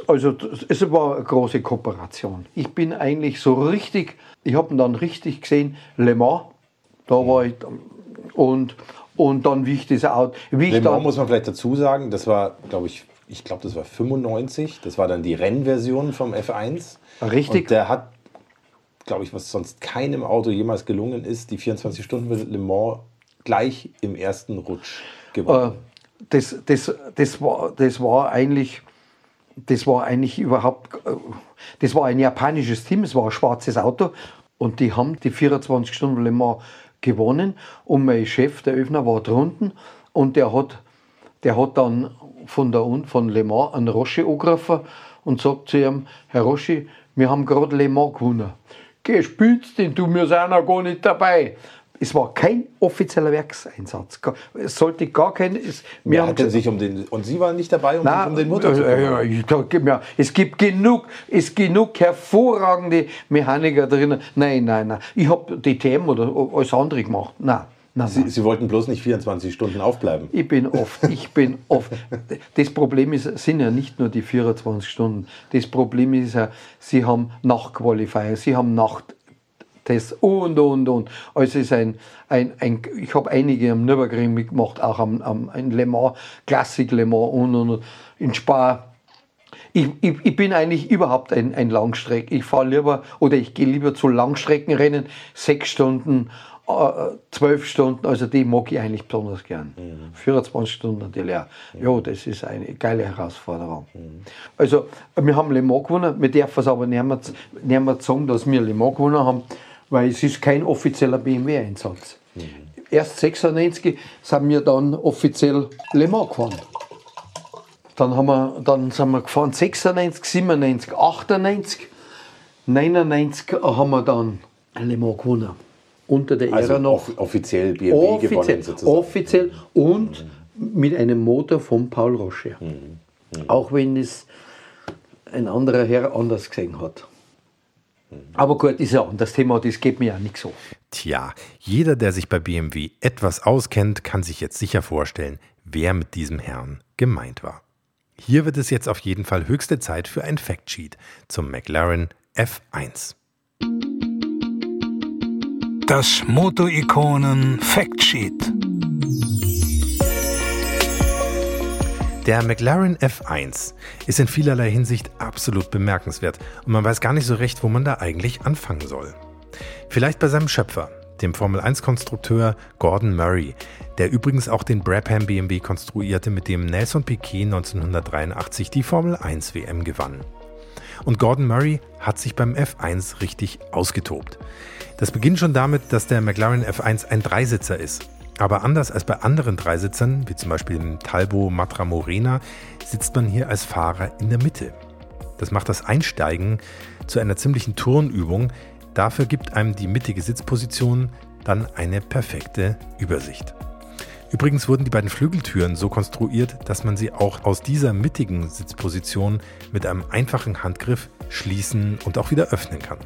Also das- es war eine große Kooperation. Ich bin eigentlich so richtig, ich habe ihn dann richtig gesehen, Le Mans, da war ich und, und dann wie ich das Auto, wie Le Mans dann, muss man vielleicht dazu sagen, das war, glaube ich, ich glaube, das war 95. Das war dann die Rennversion vom F1. Richtig. Und der hat, glaube ich, was sonst keinem Auto jemals gelungen ist, die 24 Stunden Le Mans gleich im ersten Rutsch äh, gewonnen. das, das, das, war, das war eigentlich, das war eigentlich überhaupt, äh, das war ein japanisches Team, es war ein schwarzes Auto und die haben die 24 Stunden Le Mans gewonnen und mein Chef, der Öfner, war drunten und der hat, der hat dann von, der, Un- von Le Mans einen Roche angerufen und sagt zu ihm, Herr Roche, wir haben gerade Le Mans gewonnen. Geh, spielst denn du, wir sind ja gar nicht dabei. es war kein offizieller Werkseinsatz. Es sollte gar kein. Es, wir haben gesagt, sich um den. Und Sie waren nicht dabei, um, nein, sich um den Motor zu kümmern? Ja, es gibt genug, es genug hervorragende Mechaniker drin. Nein, nein, nein. Ich habe DTM oder alles andere gemacht. Nein. Nein, Sie, Sie, wollten bloß nicht 24 Stunden aufbleiben. Ich bin oft, ich bin oft. Das Problem ist, sind ja nicht nur die 24 Stunden. Das Problem ist ja, Sie haben Nachtqualifier, Sie haben Nachttests und, und, und. Also ist ein, ein, ein ich habe einige am Nürburgring mitgemacht, auch am, am in Le Mans, Klassik Le Mans und, und, und in Spa. Ich, ich, ich, bin eigentlich überhaupt ein, ein Langstreck. Ich fahre lieber oder ich gehe lieber zu Langstreckenrennen, sechs Stunden zwölf Stunden, also die mag ich eigentlich besonders gern. Mhm. 24 Stunden die leer. Mhm. Ja, das ist eine geile Herausforderung. Mhm. Also, wir haben Le Mans gewonnen, wir dürfen es aber nicht mehr, nicht mehr sagen, dass wir Le Mans gewonnen haben, weil es ist kein offizieller BMW-Einsatz. Mhm. Erst 96 sind wir dann offiziell Le Mans gefahren. Dann, haben wir, dann sind wir gefahren 96, 97, 98, 99 haben wir dann Le Mans gewonnen unter der also Ära noch. offiziell BMW offiziell, gewonnen sozusagen. Offiziell und mhm. mit einem Motor von Paul Roche. Mhm. Mhm. Auch wenn es ein anderer Herr anders gesehen hat. Mhm. Aber gut, ist ja das Thema, das geht mir ja nicht so. Tja, jeder, der sich bei BMW etwas auskennt, kann sich jetzt sicher vorstellen, wer mit diesem Herrn gemeint war. Hier wird es jetzt auf jeden Fall höchste Zeit für ein Factsheet zum McLaren F1. Das Moto-Ikonen Factsheet. Der McLaren F1 ist in vielerlei Hinsicht absolut bemerkenswert und man weiß gar nicht so recht, wo man da eigentlich anfangen soll. Vielleicht bei seinem Schöpfer, dem Formel-1-Konstrukteur Gordon Murray, der übrigens auch den Brabham BMW konstruierte, mit dem Nelson Piquet 1983 die Formel 1 WM gewann. Und Gordon Murray hat sich beim F1 richtig ausgetobt. Das beginnt schon damit, dass der McLaren F1 ein Dreisitzer ist. Aber anders als bei anderen Dreisitzern, wie zum Beispiel dem Talbo Matra Morena, sitzt man hier als Fahrer in der Mitte. Das macht das Einsteigen zu einer ziemlichen Turnübung. Dafür gibt einem die mittige Sitzposition dann eine perfekte Übersicht. Übrigens wurden die beiden Flügeltüren so konstruiert, dass man sie auch aus dieser mittigen Sitzposition mit einem einfachen Handgriff schließen und auch wieder öffnen kann.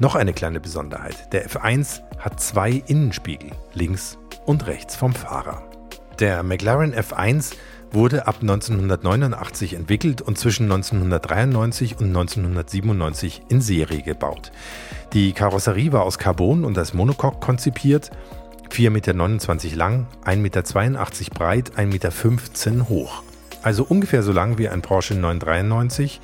Noch eine kleine Besonderheit. Der F1 hat zwei Innenspiegel, links und rechts vom Fahrer. Der McLaren F1 wurde ab 1989 entwickelt und zwischen 1993 und 1997 in Serie gebaut. Die Karosserie war aus Carbon und als Monocoque konzipiert, 4,29 Meter lang, 1,82 Meter breit, 1,15 Meter hoch. Also ungefähr so lang wie ein Porsche 993,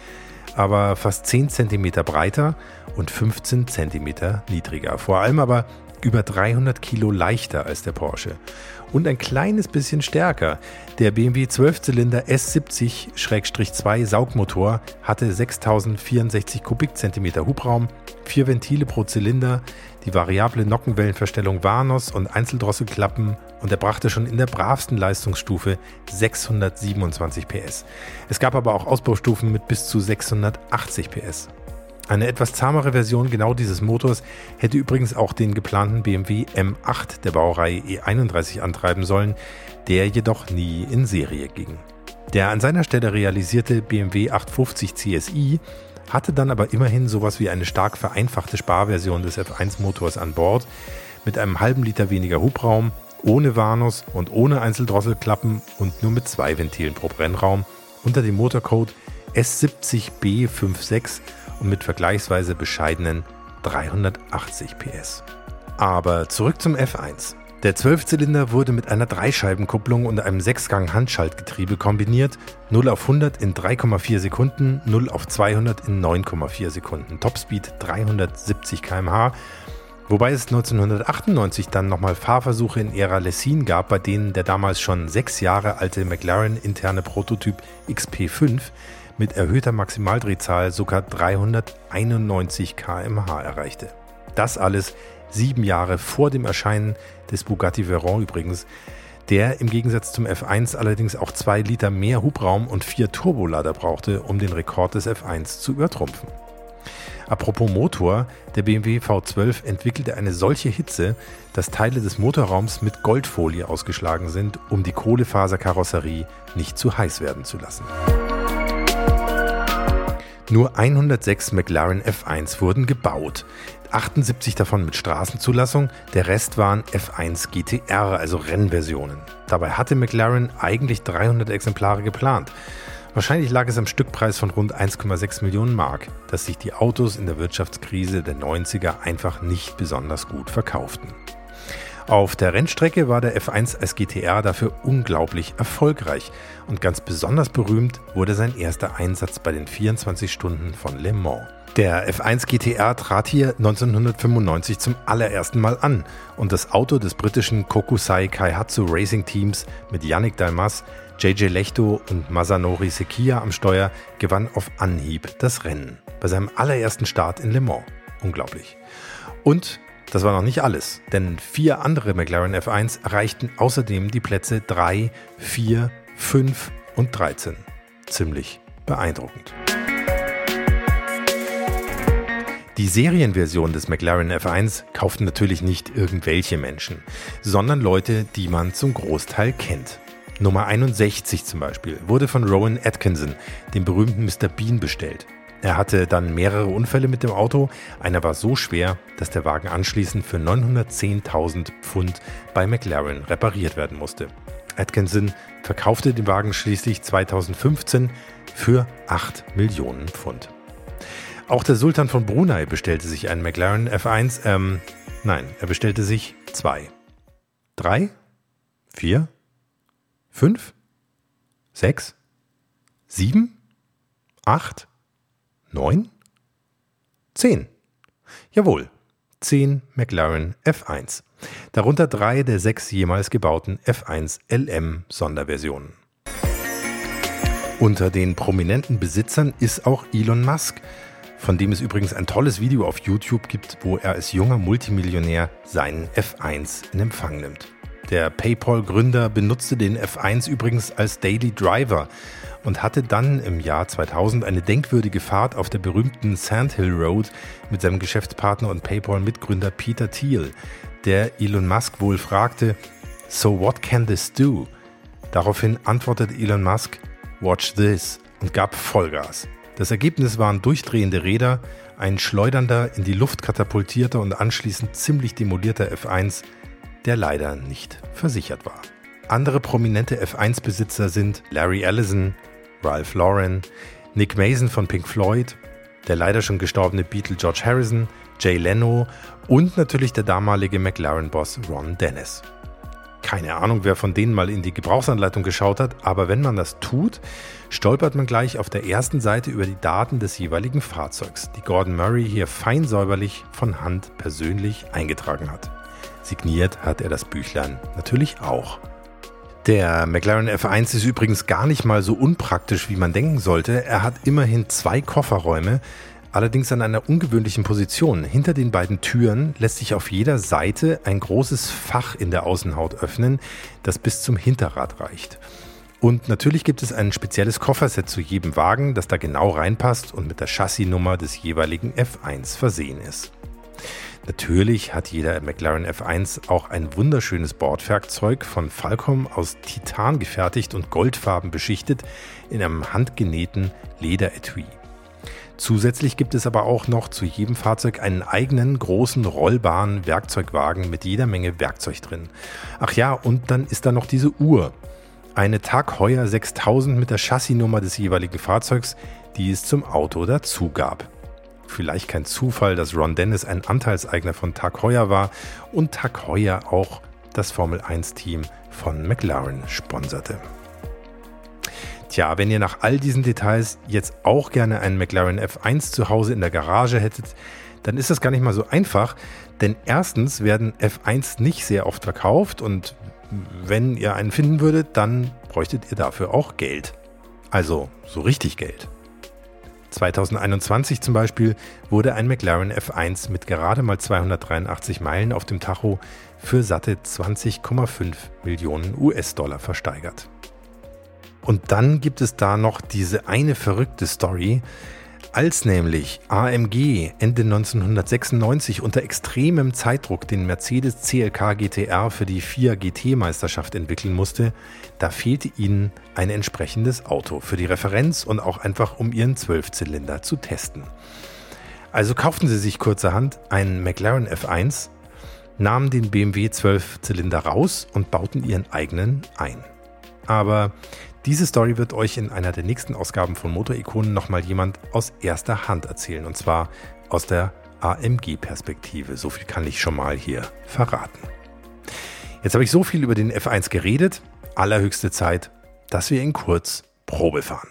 aber fast 10 cm breiter und 15 cm niedriger. Vor allem aber über 300 Kilo leichter als der Porsche. Und ein kleines bisschen stärker. Der BMW 12-Zylinder S70-2 Saugmotor hatte 6064 Kubikzentimeter Hubraum, vier Ventile pro Zylinder, die variable Nockenwellenverstellung Vanos und Einzeldrosselklappen und er brachte schon in der bravsten Leistungsstufe 627 PS. Es gab aber auch Ausbaustufen mit bis zu 680 PS. Eine etwas zahmere Version genau dieses Motors hätte übrigens auch den geplanten BMW M8 der Baureihe E31 antreiben sollen, der jedoch nie in Serie ging. Der an seiner Stelle realisierte BMW 850 CSI hatte dann aber immerhin sowas wie eine stark vereinfachte Sparversion des F1-Motors an Bord, mit einem halben Liter weniger Hubraum, ohne Warnus und ohne Einzeldrosselklappen und nur mit zwei Ventilen pro Brennraum unter dem Motorcode S70B56 und mit vergleichsweise bescheidenen 380 PS. Aber zurück zum F1. Der Zwölfzylinder wurde mit einer Dreischeibenkupplung und einem Sechsgang-Handschaltgetriebe kombiniert. 0 auf 100 in 3,4 Sekunden, 0 auf 200 in 9,4 Sekunden. Topspeed 370 km/h. Wobei es 1998 dann nochmal Fahrversuche in Ära Lessin gab, bei denen der damals schon sechs Jahre alte McLaren interne Prototyp XP5 mit erhöhter Maximaldrehzahl sogar 391 km/h erreichte. Das alles sieben Jahre vor dem Erscheinen des Bugatti Veyron übrigens, der im Gegensatz zum F1 allerdings auch zwei Liter mehr Hubraum und vier Turbolader brauchte, um den Rekord des F1 zu übertrumpfen. Apropos Motor, der BMW V12 entwickelte eine solche Hitze, dass Teile des Motorraums mit Goldfolie ausgeschlagen sind, um die Kohlefaserkarosserie nicht zu heiß werden zu lassen. Nur 106 McLaren F1 wurden gebaut. 78 davon mit Straßenzulassung, der Rest waren F1 GTR, also Rennversionen. Dabei hatte McLaren eigentlich 300 Exemplare geplant. Wahrscheinlich lag es am Stückpreis von rund 1,6 Millionen Mark, dass sich die Autos in der Wirtschaftskrise der 90er einfach nicht besonders gut verkauften. Auf der Rennstrecke war der F1 als GTR dafür unglaublich erfolgreich und ganz besonders berühmt wurde sein erster Einsatz bei den 24 Stunden von Le Mans. Der F1 GTR trat hier 1995 zum allerersten Mal an und das Auto des britischen Kokusai Kaihatsu Racing Teams mit Yannick Dalmas, JJ Lechto und Masanori Sekia am Steuer gewann auf Anhieb das Rennen bei seinem allerersten Start in Le Mans. Unglaublich. Und das war noch nicht alles, denn vier andere McLaren F1 erreichten außerdem die Plätze 3, 4, 5 und 13. Ziemlich beeindruckend. Die Serienversion des McLaren F1 kauften natürlich nicht irgendwelche Menschen, sondern Leute, die man zum Großteil kennt. Nummer 61 zum Beispiel wurde von Rowan Atkinson, dem berühmten Mr. Bean, bestellt. Er hatte dann mehrere Unfälle mit dem Auto. Einer war so schwer, dass der Wagen anschließend für 910.000 Pfund bei McLaren repariert werden musste. Atkinson verkaufte den Wagen schließlich 2015 für 8 Millionen Pfund. Auch der Sultan von Brunei bestellte sich einen McLaren F1. Ähm, nein, er bestellte sich zwei. Drei? Vier? Fünf? Sechs? Sieben? Acht? Neun? Zehn. Jawohl, zehn McLaren F1. Darunter drei der sechs jemals gebauten F1 LM Sonderversionen. Unter den prominenten Besitzern ist auch Elon Musk, von dem es übrigens ein tolles Video auf YouTube gibt, wo er als junger Multimillionär seinen F1 in Empfang nimmt. Der PayPal-Gründer benutzte den F1 übrigens als Daily Driver und hatte dann im Jahr 2000 eine denkwürdige Fahrt auf der berühmten Sandhill Road mit seinem Geschäftspartner und PayPal-Mitgründer Peter Thiel, der Elon Musk wohl fragte, So what can this do? Daraufhin antwortete Elon Musk, Watch this und gab Vollgas. Das Ergebnis waren durchdrehende Räder, ein schleudernder, in die Luft katapultierter und anschließend ziemlich demolierter F1, der leider nicht versichert war. Andere prominente F1-Besitzer sind Larry Ellison, Ralph Lauren, Nick Mason von Pink Floyd, der leider schon gestorbene Beatle George Harrison, Jay Leno und natürlich der damalige McLaren-Boss Ron Dennis. Keine Ahnung, wer von denen mal in die Gebrauchsanleitung geschaut hat, aber wenn man das tut, stolpert man gleich auf der ersten Seite über die Daten des jeweiligen Fahrzeugs, die Gordon Murray hier fein säuberlich von Hand persönlich eingetragen hat. Signiert hat er das Büchlein natürlich auch. Der McLaren F1 ist übrigens gar nicht mal so unpraktisch, wie man denken sollte. Er hat immerhin zwei Kofferräume, allerdings an einer ungewöhnlichen Position. Hinter den beiden Türen lässt sich auf jeder Seite ein großes Fach in der Außenhaut öffnen, das bis zum Hinterrad reicht. Und natürlich gibt es ein spezielles Kofferset zu jedem Wagen, das da genau reinpasst und mit der Chassisnummer des jeweiligen F1 versehen ist. Natürlich hat jeder McLaren F1 auch ein wunderschönes Bordwerkzeug von Falcom aus Titan gefertigt und goldfarben beschichtet in einem handgenähten Lederetui. Zusätzlich gibt es aber auch noch zu jedem Fahrzeug einen eigenen großen rollbaren Werkzeugwagen mit jeder Menge Werkzeug drin. Ach ja, und dann ist da noch diese Uhr. Eine Tag Heuer 6000 mit der Chassisnummer des jeweiligen Fahrzeugs, die es zum Auto dazu gab. Vielleicht kein Zufall, dass Ron Dennis ein Anteilseigner von Tag Heuer war und Tag Heuer auch das Formel 1 Team von McLaren sponserte. Tja, wenn ihr nach all diesen Details jetzt auch gerne einen McLaren F1 zu Hause in der Garage hättet, dann ist das gar nicht mal so einfach, denn erstens werden F1 nicht sehr oft verkauft und wenn ihr einen finden würdet, dann bräuchtet ihr dafür auch Geld. Also so richtig Geld. 2021 zum Beispiel wurde ein McLaren F1 mit gerade mal 283 Meilen auf dem Tacho für satte 20,5 Millionen US-Dollar versteigert. Und dann gibt es da noch diese eine verrückte Story. Als nämlich AMG Ende 1996 unter extremem Zeitdruck den Mercedes CLK GTR für die FIA GT-Meisterschaft entwickeln musste, da fehlte ihnen ein entsprechendes Auto für die Referenz und auch einfach um ihren Zwölfzylinder zu testen. Also kauften sie sich kurzerhand einen McLaren F1, nahmen den BMW 12-Zylinder raus und bauten ihren eigenen ein. Aber diese Story wird euch in einer der nächsten Ausgaben von Motorikonen nochmal jemand aus erster Hand erzählen. Und zwar aus der AMG-Perspektive. So viel kann ich schon mal hier verraten. Jetzt habe ich so viel über den F1 geredet. Allerhöchste Zeit, dass wir ihn kurz Probe fahren.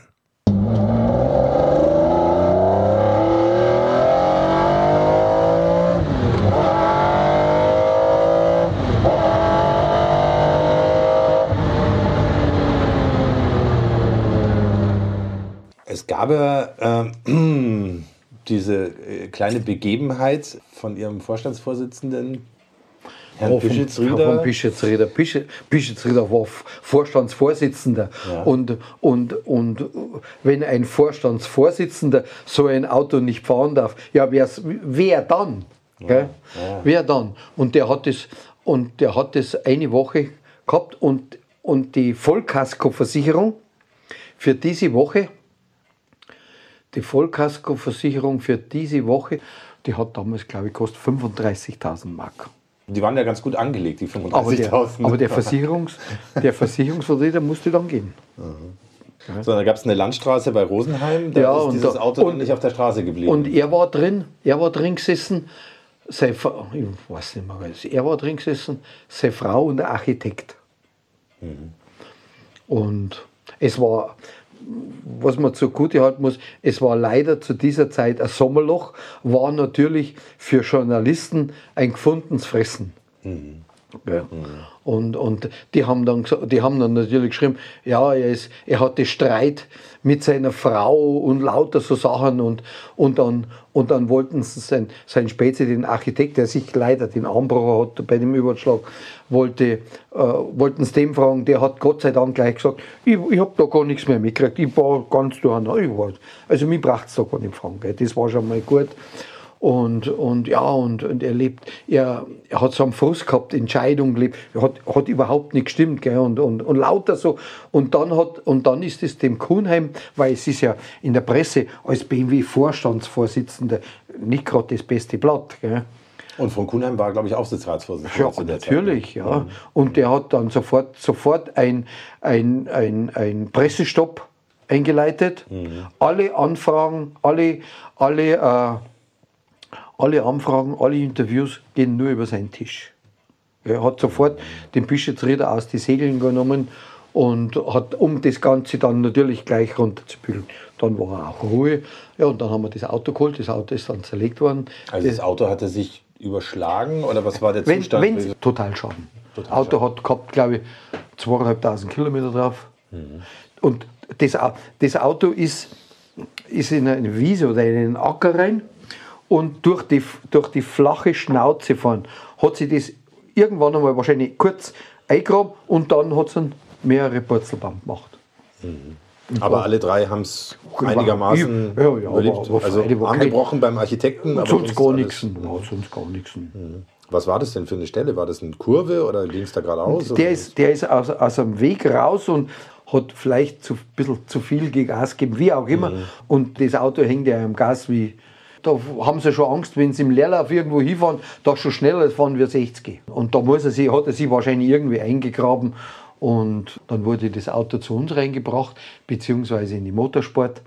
Es gab ja äh, diese äh, kleine Begebenheit von Ihrem Vorstandsvorsitzenden, Herrn Ja, Bischitsrieder. Bischi- Bischitsrieder war Vorstandsvorsitzender. Ja. Und, und, und wenn ein Vorstandsvorsitzender so ein Auto nicht fahren darf, ja, wer's, wer dann? Gell? Wer dann? Und der hat das, und der hat das eine Woche gehabt und, und die Vollkaskoversicherung für diese Woche, die Vollkaskoversicherung für diese Woche, die hat damals, glaube ich, gekostet 35.000 Mark. Die waren ja ganz gut angelegt, die Aber der, 35.000. aber der, Versicherungs, der Versicherungsvertreter musste dann gehen. So, da gab es eine Landstraße bei Rosenheim, da Ja, ist und dieses da- Auto und- nicht auf der Straße geblieben. Und er war drin, er war drin gesessen, seine, Fra- ich weiß nicht mehr, er war drin gesessen, seine Frau und der Architekt. Und es war, was man zugute halten muss, es war leider zu dieser Zeit ein Sommerloch, war natürlich für Journalisten ein gefundenes Fressen. Ja. Und, und die, haben dann, die haben dann natürlich geschrieben, ja, er, ist, er hatte Streit mit seiner Frau und lauter so Sachen und, und, dann, und dann wollten sie sein, sein Spätze, den Architekt, der sich leider den Armbruch hat bei dem Überschlag, wollte, äh, wollten sie dem fragen, der hat Gott sei Dank gleich gesagt, ich, ich habe da gar nichts mehr mitgekriegt, ich war ganz durcheinander. Ich war, also mich braucht es da gar nicht fragen, gell. das war schon mal gut. Und, und ja, und, und er lebt, er, er hat so einen Frust gehabt, Entscheidung gelebt, hat, hat überhaupt nicht gestimmt, gell, und, und, und lauter so. Und dann hat, und dann ist es dem Kuhnheim, weil es ist ja in der Presse als BMW-Vorstandsvorsitzender nicht gerade das beste Blatt, gell. Und von Kuhnheim war, glaube ich, Aufsichtsratsvorsitzender. Ja, der Zeit. natürlich, ja. Und der hat dann sofort, sofort ein, ein, ein, ein Pressestopp eingeleitet. Alle Anfragen, alle, alle, äh, alle Anfragen, alle Interviews gehen nur über seinen Tisch. Er hat sofort den Bischofsrieder aus die Segeln genommen und hat, um das Ganze dann natürlich gleich runterzubügeln. Dann war er auch Ruhe. Ja, und dann haben wir das Auto geholt. Das Auto ist dann zerlegt worden. Also das Auto hatte sich überschlagen oder was war der Wenn, Zustand? wenn, total Schaden. Auto hat gehabt, glaube ich, zweieinhalbtausend Kilometer drauf. Und das, das Auto ist, ist in eine Wiese oder in einen Acker rein und durch die, durch die flache Schnauze fahren hat sie das irgendwann einmal wahrscheinlich kurz eingraben und dann hat dann mehrere Purzelbaum gemacht. aber alle drei haben es einigermaßen Ja, ja, überlebt. aber- aber also angebrochen beim Architekten. aber sonst gar nichts. Ja, sonst gar nichts. Was war das denn für eine Stelle? War das eine Kurve oder ging es da geradeaus? Der oder? ist, der ist aus, aus dem Weg raus und hat vielleicht zu, ein bisschen zu viel Gas gegeben, wie auch immer. Und das Auto hängt ja am Gas wie. Da haben sie schon Angst, wenn sie im Leerlauf irgendwo hinfahren, da schon schneller fahren wie 60. Und da muss er sich, hat er sich wahrscheinlich irgendwie eingegraben. Und dann wurde das Auto zu uns reingebracht, beziehungsweise in die Motorsport.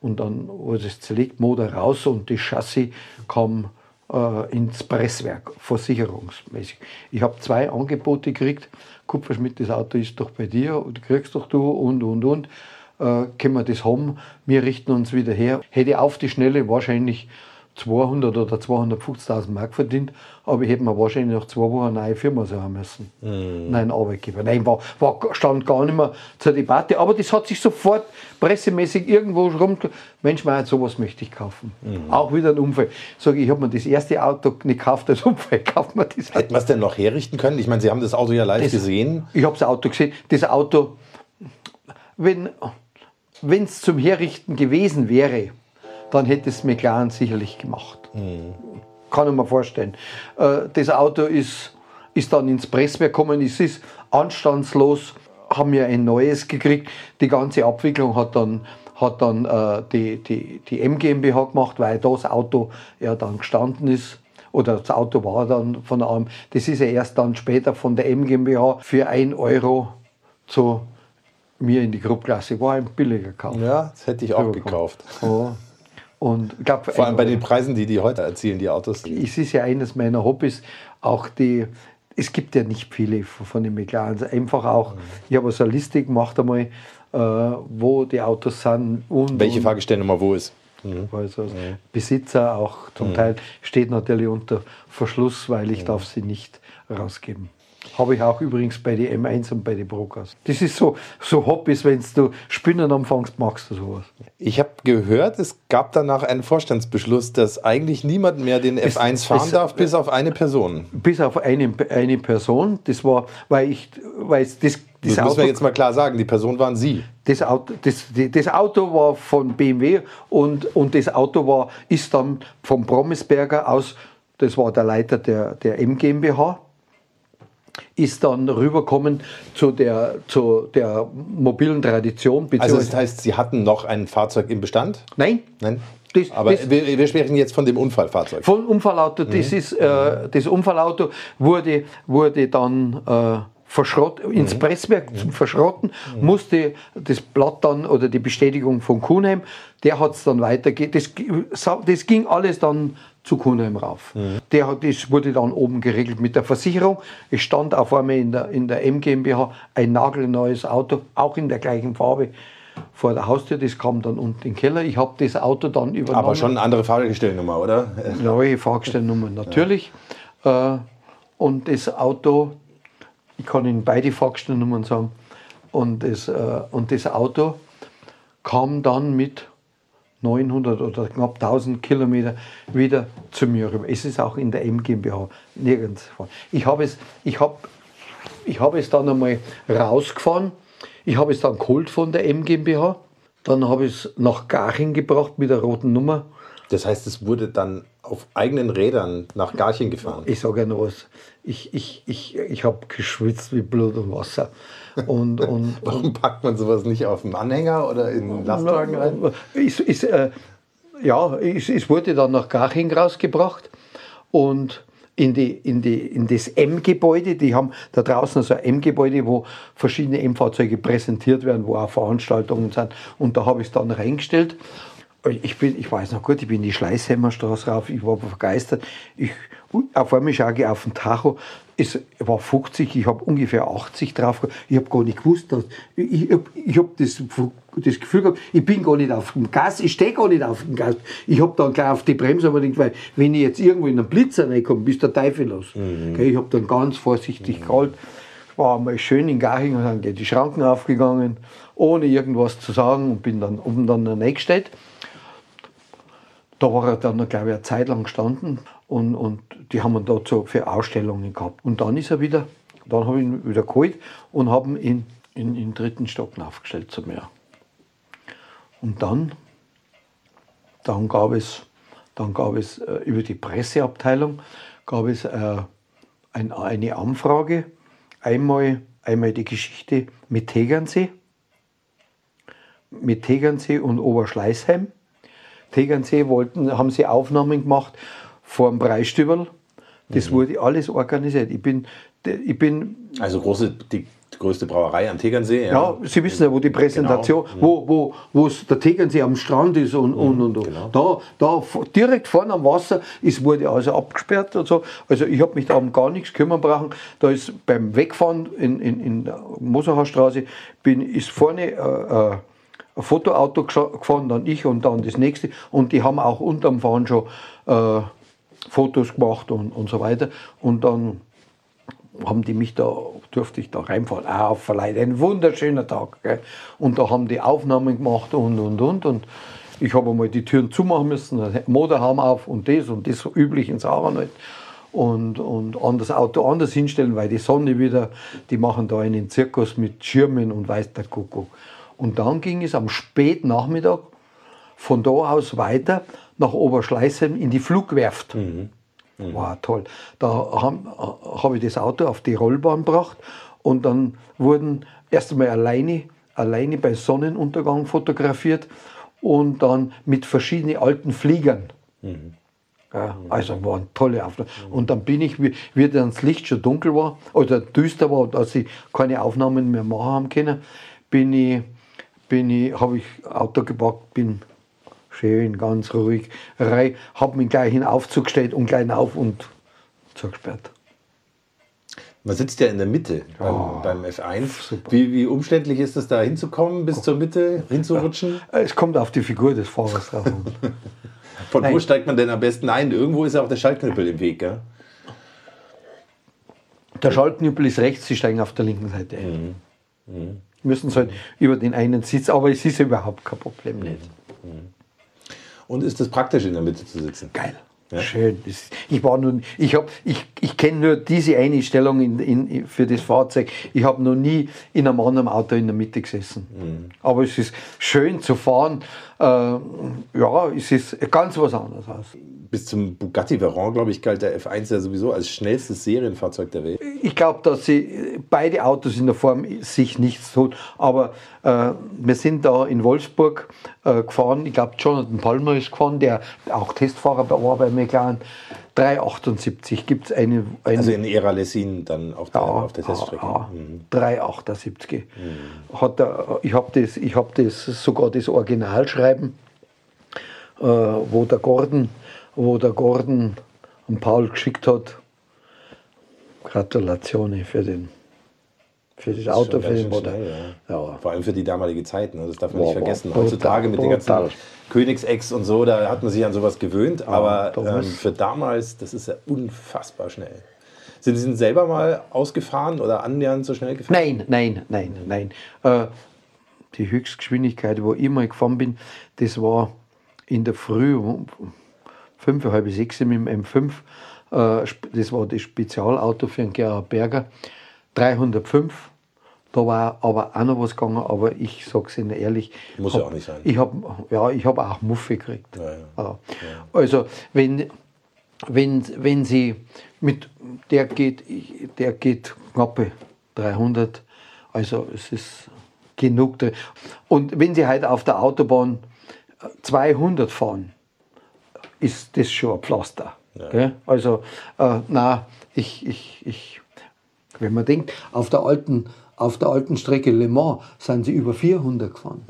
Und dann wurde es zerlegt, Motor raus und das Chassis kam äh, ins Presswerk, versicherungsmäßig. Ich habe zwei Angebote gekriegt. Kupferschmidt, das Auto ist doch bei dir, und kriegst doch du und, und, und. Äh, können wir das haben? Wir richten uns wieder her. Hätte auf die Schnelle wahrscheinlich 200 oder 250.000 Mark verdient, aber ich hätte mir wahrscheinlich nach zwei Wochen eine neue Firma suchen müssen. Nein, Arbeitgeber. Nein, war, war, stand gar nicht mehr zur Debatte, aber das hat sich sofort pressemäßig irgendwo rum. Mensch, mein, sowas möchte ich kaufen. Auch wieder ein Unfall. Sag ich, ich habe mir das erste Auto nicht gekauft als Unfall, kauft mir das Hätten wir es denn noch herrichten können? Ich meine, Sie haben das Auto ja live das- gesehen. Ich habe das Auto gesehen. Das Auto, wenn es zum Herrichten gewesen wäre, dann hätte es McLaren sicherlich gemacht. Kann ich mir vorstellen. Äh, das Auto ist, ist dann ins Presswerk gekommen, es ist anstandslos, haben wir ein neues gekriegt. Die ganze Abwicklung hat dann, hat dann äh, die, die, die M GmbH gemacht, weil das Auto ja dann gestanden ist. Oder das Auto war dann von AM. Das ist ja erst dann später von der M GmbH für 1 Euro zu mir in die Gruppenklasse. War ein billiger Kauf. Ja, das hätte ich auch gekauft. Ja. Und glaub, Vor allem bei ein den Preisen, die die heute erzielen, die Autos. es ist ja eines meiner Hobbys, auch die, es gibt ja nicht viele von den McLarens, einfach auch, ich habe so eine Liste gemacht einmal, äh, wo die Autos sind und, Welche und Fahrgestellnummer wo ist? also Besitzer auch zum Teil steht natürlich unter Verschluss, weil ich darf sie nicht rausgeben. Habe ich auch übrigens bei die M1 und bei die Brokers. Das ist so, so Hobbys, wenn du Spinnen anfängst, magst du sowas. Ich habe gehört, es gab danach einen Vorstandsbeschluss, dass eigentlich niemand mehr den F1 fahren es- darf, bis auf eine Person. Bis auf eine, eine Person, das war, weil ich, weil das, Das, das müssen wir Auto jetzt mal klar sagen, die Person waren Sie. Das Auto, das, das Auto war von BMW und, und das Auto war, ist dann vom Promisberger aus, das war der Leiter der, der M GmbH, ist dann rübergekommen zu der, zu der mobilen Tradition. Also das heißt, Sie hatten noch ein Fahrzeug im Bestand? Nein, Nein? Das- Aber das- wir, wir sprechen jetzt von dem Unfallfahrzeug. Von Unfallauto, das ist, äh, das Unfallauto wurde, wurde dann äh, verschrott, ins Presswerk zum Verschrotten, musste das Blatt dann oder die Bestätigung von Kuhnheim, der hat es dann weitergegeben. Das, das ging alles dann zu Kuhnheim rauf. Der, hat- das wurde dann oben geregelt mit der Versicherung. Es stand auf einmal in der, in der M GmbH ein nagelneues Auto, auch in der gleichen Farbe vor der Haustür. Das kam dann unten in den Keller. Ich habe das Auto dann übernommen. Aber schon eine andere Fahrgestellnummer, oder? Neue Fahrgestellnummer natürlich. Äh, und das Auto, ich kann Ihnen beide Fahrgestellnummern sagen, und das, äh, und das Auto kam dann mit 900 oder knapp 1000 Kilometer wieder zu mir rüber. Es ist auch in der M GmbH nirgends. Ich habe es, ich habe, ich habe es dann einmal rausgefahren. Ich habe es dann geholt von der M GmbH. Dann habe ich es nach Garching gebracht mit der roten Nummer. Das heißt, es wurde dann auf eigenen Rädern nach Garching gefahren. Ich sage ja noch was. Ich, ich, ich, ich habe geschwitzt wie Blut und Wasser. Und, und, Warum packt man sowas nicht auf einen Anhänger oder in einen Lastwagen rein? Es, es, äh, ja, es, es wurde dann nach Garching rausgebracht und in, die, in, die, in das M-Gebäude, die haben da draußen so ein M-Gebäude, wo verschiedene M-Fahrzeuge präsentiert werden, wo auch Veranstaltungen sind. Und da habe ich es dann reingestellt. Ich, bin, ich weiß noch gut, ich bin die Schleißheimerstraße rauf, ich war begeistert. Ich, auf einmal schaue ich auf den Tacho, es war 50, ich habe ungefähr 80 drauf. gehabt. Ich habe gar nicht gewusst, dass, ich, ich habe ich hab das, das Gefühl gehabt, ich bin gar nicht auf dem Gas, ich stehe gar nicht auf dem Gas. Ich habe dann gleich auf die Bremse aber gedacht, weil wenn ich jetzt irgendwo in einen Blitzer reinkomme, bist der Teufel los. Gell, Ich habe dann ganz vorsichtig geholt. War einmal schön in Garching und dann geht die Schranken aufgegangen, ohne irgendwas zu sagen und bin dann oben dann reingestellt. Da war er dann, glaube ich, eine Zeit lang gestanden und, und die haben ihn so für Ausstellungen gehabt. Und dann ist er wieder, dann habe ich ihn wieder geholt und habe ihn in, in, in den dritten Stock aufgestellt zu mir. Und dann, dann gab es, dann gab es äh, über die Presseabteilung gab es äh, ein, eine Anfrage, einmal, einmal die Geschichte mit Tegernsee, mit Tegernsee und Oberschleißheim. Tegernsee wollten, haben sie Aufnahmen gemacht vor dem Breistüberl. Das wurde alles organisiert. Ich bin, ich bin Also große, die größte Brauerei am Tegernsee. ja, Sie wissen ja, wo die Präsentation, wo, wo, wo es der Tegernsee am Strand ist und, und, und. und. Da, da f- direkt vorne am Wasser, es wurde also abgesperrt und so. Also ich habe mich da um gar nichts kümmern brauchen. Da ist beim Wegfahren in, in, in der Moserhausstraße, bin, ist vorne äh, äh, ein Fotoauto gefahren, dann ich und dann das nächste. Und die haben auch unterm Fahren schon äh, Fotos gemacht und, und so weiter. Und dann haben die mich da, durfte ich da reinfahren, auch auf Verleih. Ein wunderschöner Tag. Gell? Und da haben die Aufnahmen gemacht und, und, und. Und ich habe einmal die Türen zumachen müssen, Motorhaum auf und das und das so üblichen Sachen halt. Und, und an das Auto anders hinstellen, weil die Sonne wieder, die machen da einen Zirkus mit Schirmen und weiß der Kuckuck. Und dann ging es am Spätnachmittag, von da aus weiter nach Oberschleißheim in die Flugwerft. War toll. Da habe hab ich das Auto auf die Rollbahn gebracht und dann wurden erst einmal alleine, alleine bei Sonnenuntergang fotografiert und dann mit verschiedenen alten Fliegern. Ja, also waren tolle Aufnahmen. Und dann bin ich, wie, wie dann das Licht schon dunkel war, oder düster war, dass ich keine Aufnahmen mehr machen haben können, bin ich, bin ich, habe ich Auto gepackt, bin schön, ganz ruhig, rein, habe mich gleich in den Aufzug gestellt und gleich auf und zugesperrt. Man sitzt ja in der Mitte beim, beim F1. Wie, wie umständlich ist es da hinzukommen, bis zur Mitte hinzurutschen? Es kommt auf die Figur des Fahrers drauf an. Von wo Nein. steigt man denn am besten ein? Irgendwo ist ja auch der Schaltknüppel im Weg, gell? Der Schaltknüppel ist rechts, Sie steigen auf der linken Seite ein. Müssen Sie halt über den einen Sitz, aber es ist überhaupt kein Problem nicht. Und ist es praktisch, in der Mitte zu sitzen? Geil. Ja. Schön. Das, ich war nun, ich habe, ich, ich kenne nur diese eine Stellung in, in, für das Fahrzeug. Ich habe noch nie in einem anderen Auto in der Mitte gesessen. Mhm. Aber es ist schön zu fahren. Äh, ja, es ist ganz was anderes aus. Bis zum Bugatti Veyron, glaube ich, galt der F1 ja sowieso als schnellstes Serienfahrzeug der Welt. Ich glaube, dass sie beide Autos in der Form sich nichts tun. Aber äh, wir sind da in Wolfsburg äh, gefahren. Ich glaube, Jonathan Palmer ist gefahren, der auch Testfahrer war bei McLaren. 378 gibt es eine, eine Also in Ära Lessin dann auf der, ja, auf der Teststrecke. ja, Mhm. 378. Hat er, ich habe das, ich hab das sogar das Originalschreiben, äh, wo der Gordon, wo der Gordon an Paul geschickt hat. Gratulation für den für das, ist Auto, für den Motor. schnell, ja. Vor allem für die damalige Zeit, ne? das darf man Wow, nicht vergessen. brutal, Heutzutage mit den ganzen brutal. Königsex und so, da hat man sich an sowas gewöhnt, aber damals- ähm, für damals, das ist ja unfassbar schnell. Sind Sie denn selber mal ausgefahren oder annähernd so schnell gefahren? Nein, nein, nein, nein. Äh, die Höchstgeschwindigkeit, wo ich mal gefahren bin, das war in der Früh fünf, halb sechs mit dem M5. Äh, sp- das war das Spezialauto für den Gerhard Berger. 305. Da war aber auch noch was gegangen, aber ich sage es Ihnen ehrlich. Muss hab- ja auch nicht sein. Ich habe ja, ich hab auch Muffe gekriegt. Ja, ja. Ja. Also, wenn, wenn, wenn Sie mit, der geht, der geht knappe 300, also es ist genug. Und wenn Sie heute auf der Autobahn 200 fahren, ist das schon ein Pflaster. Gell? Also, äh, na, ich, ich, ich, wenn man denkt, auf der alten, auf der alten Strecke Le Mans sind sie über 400 gefahren.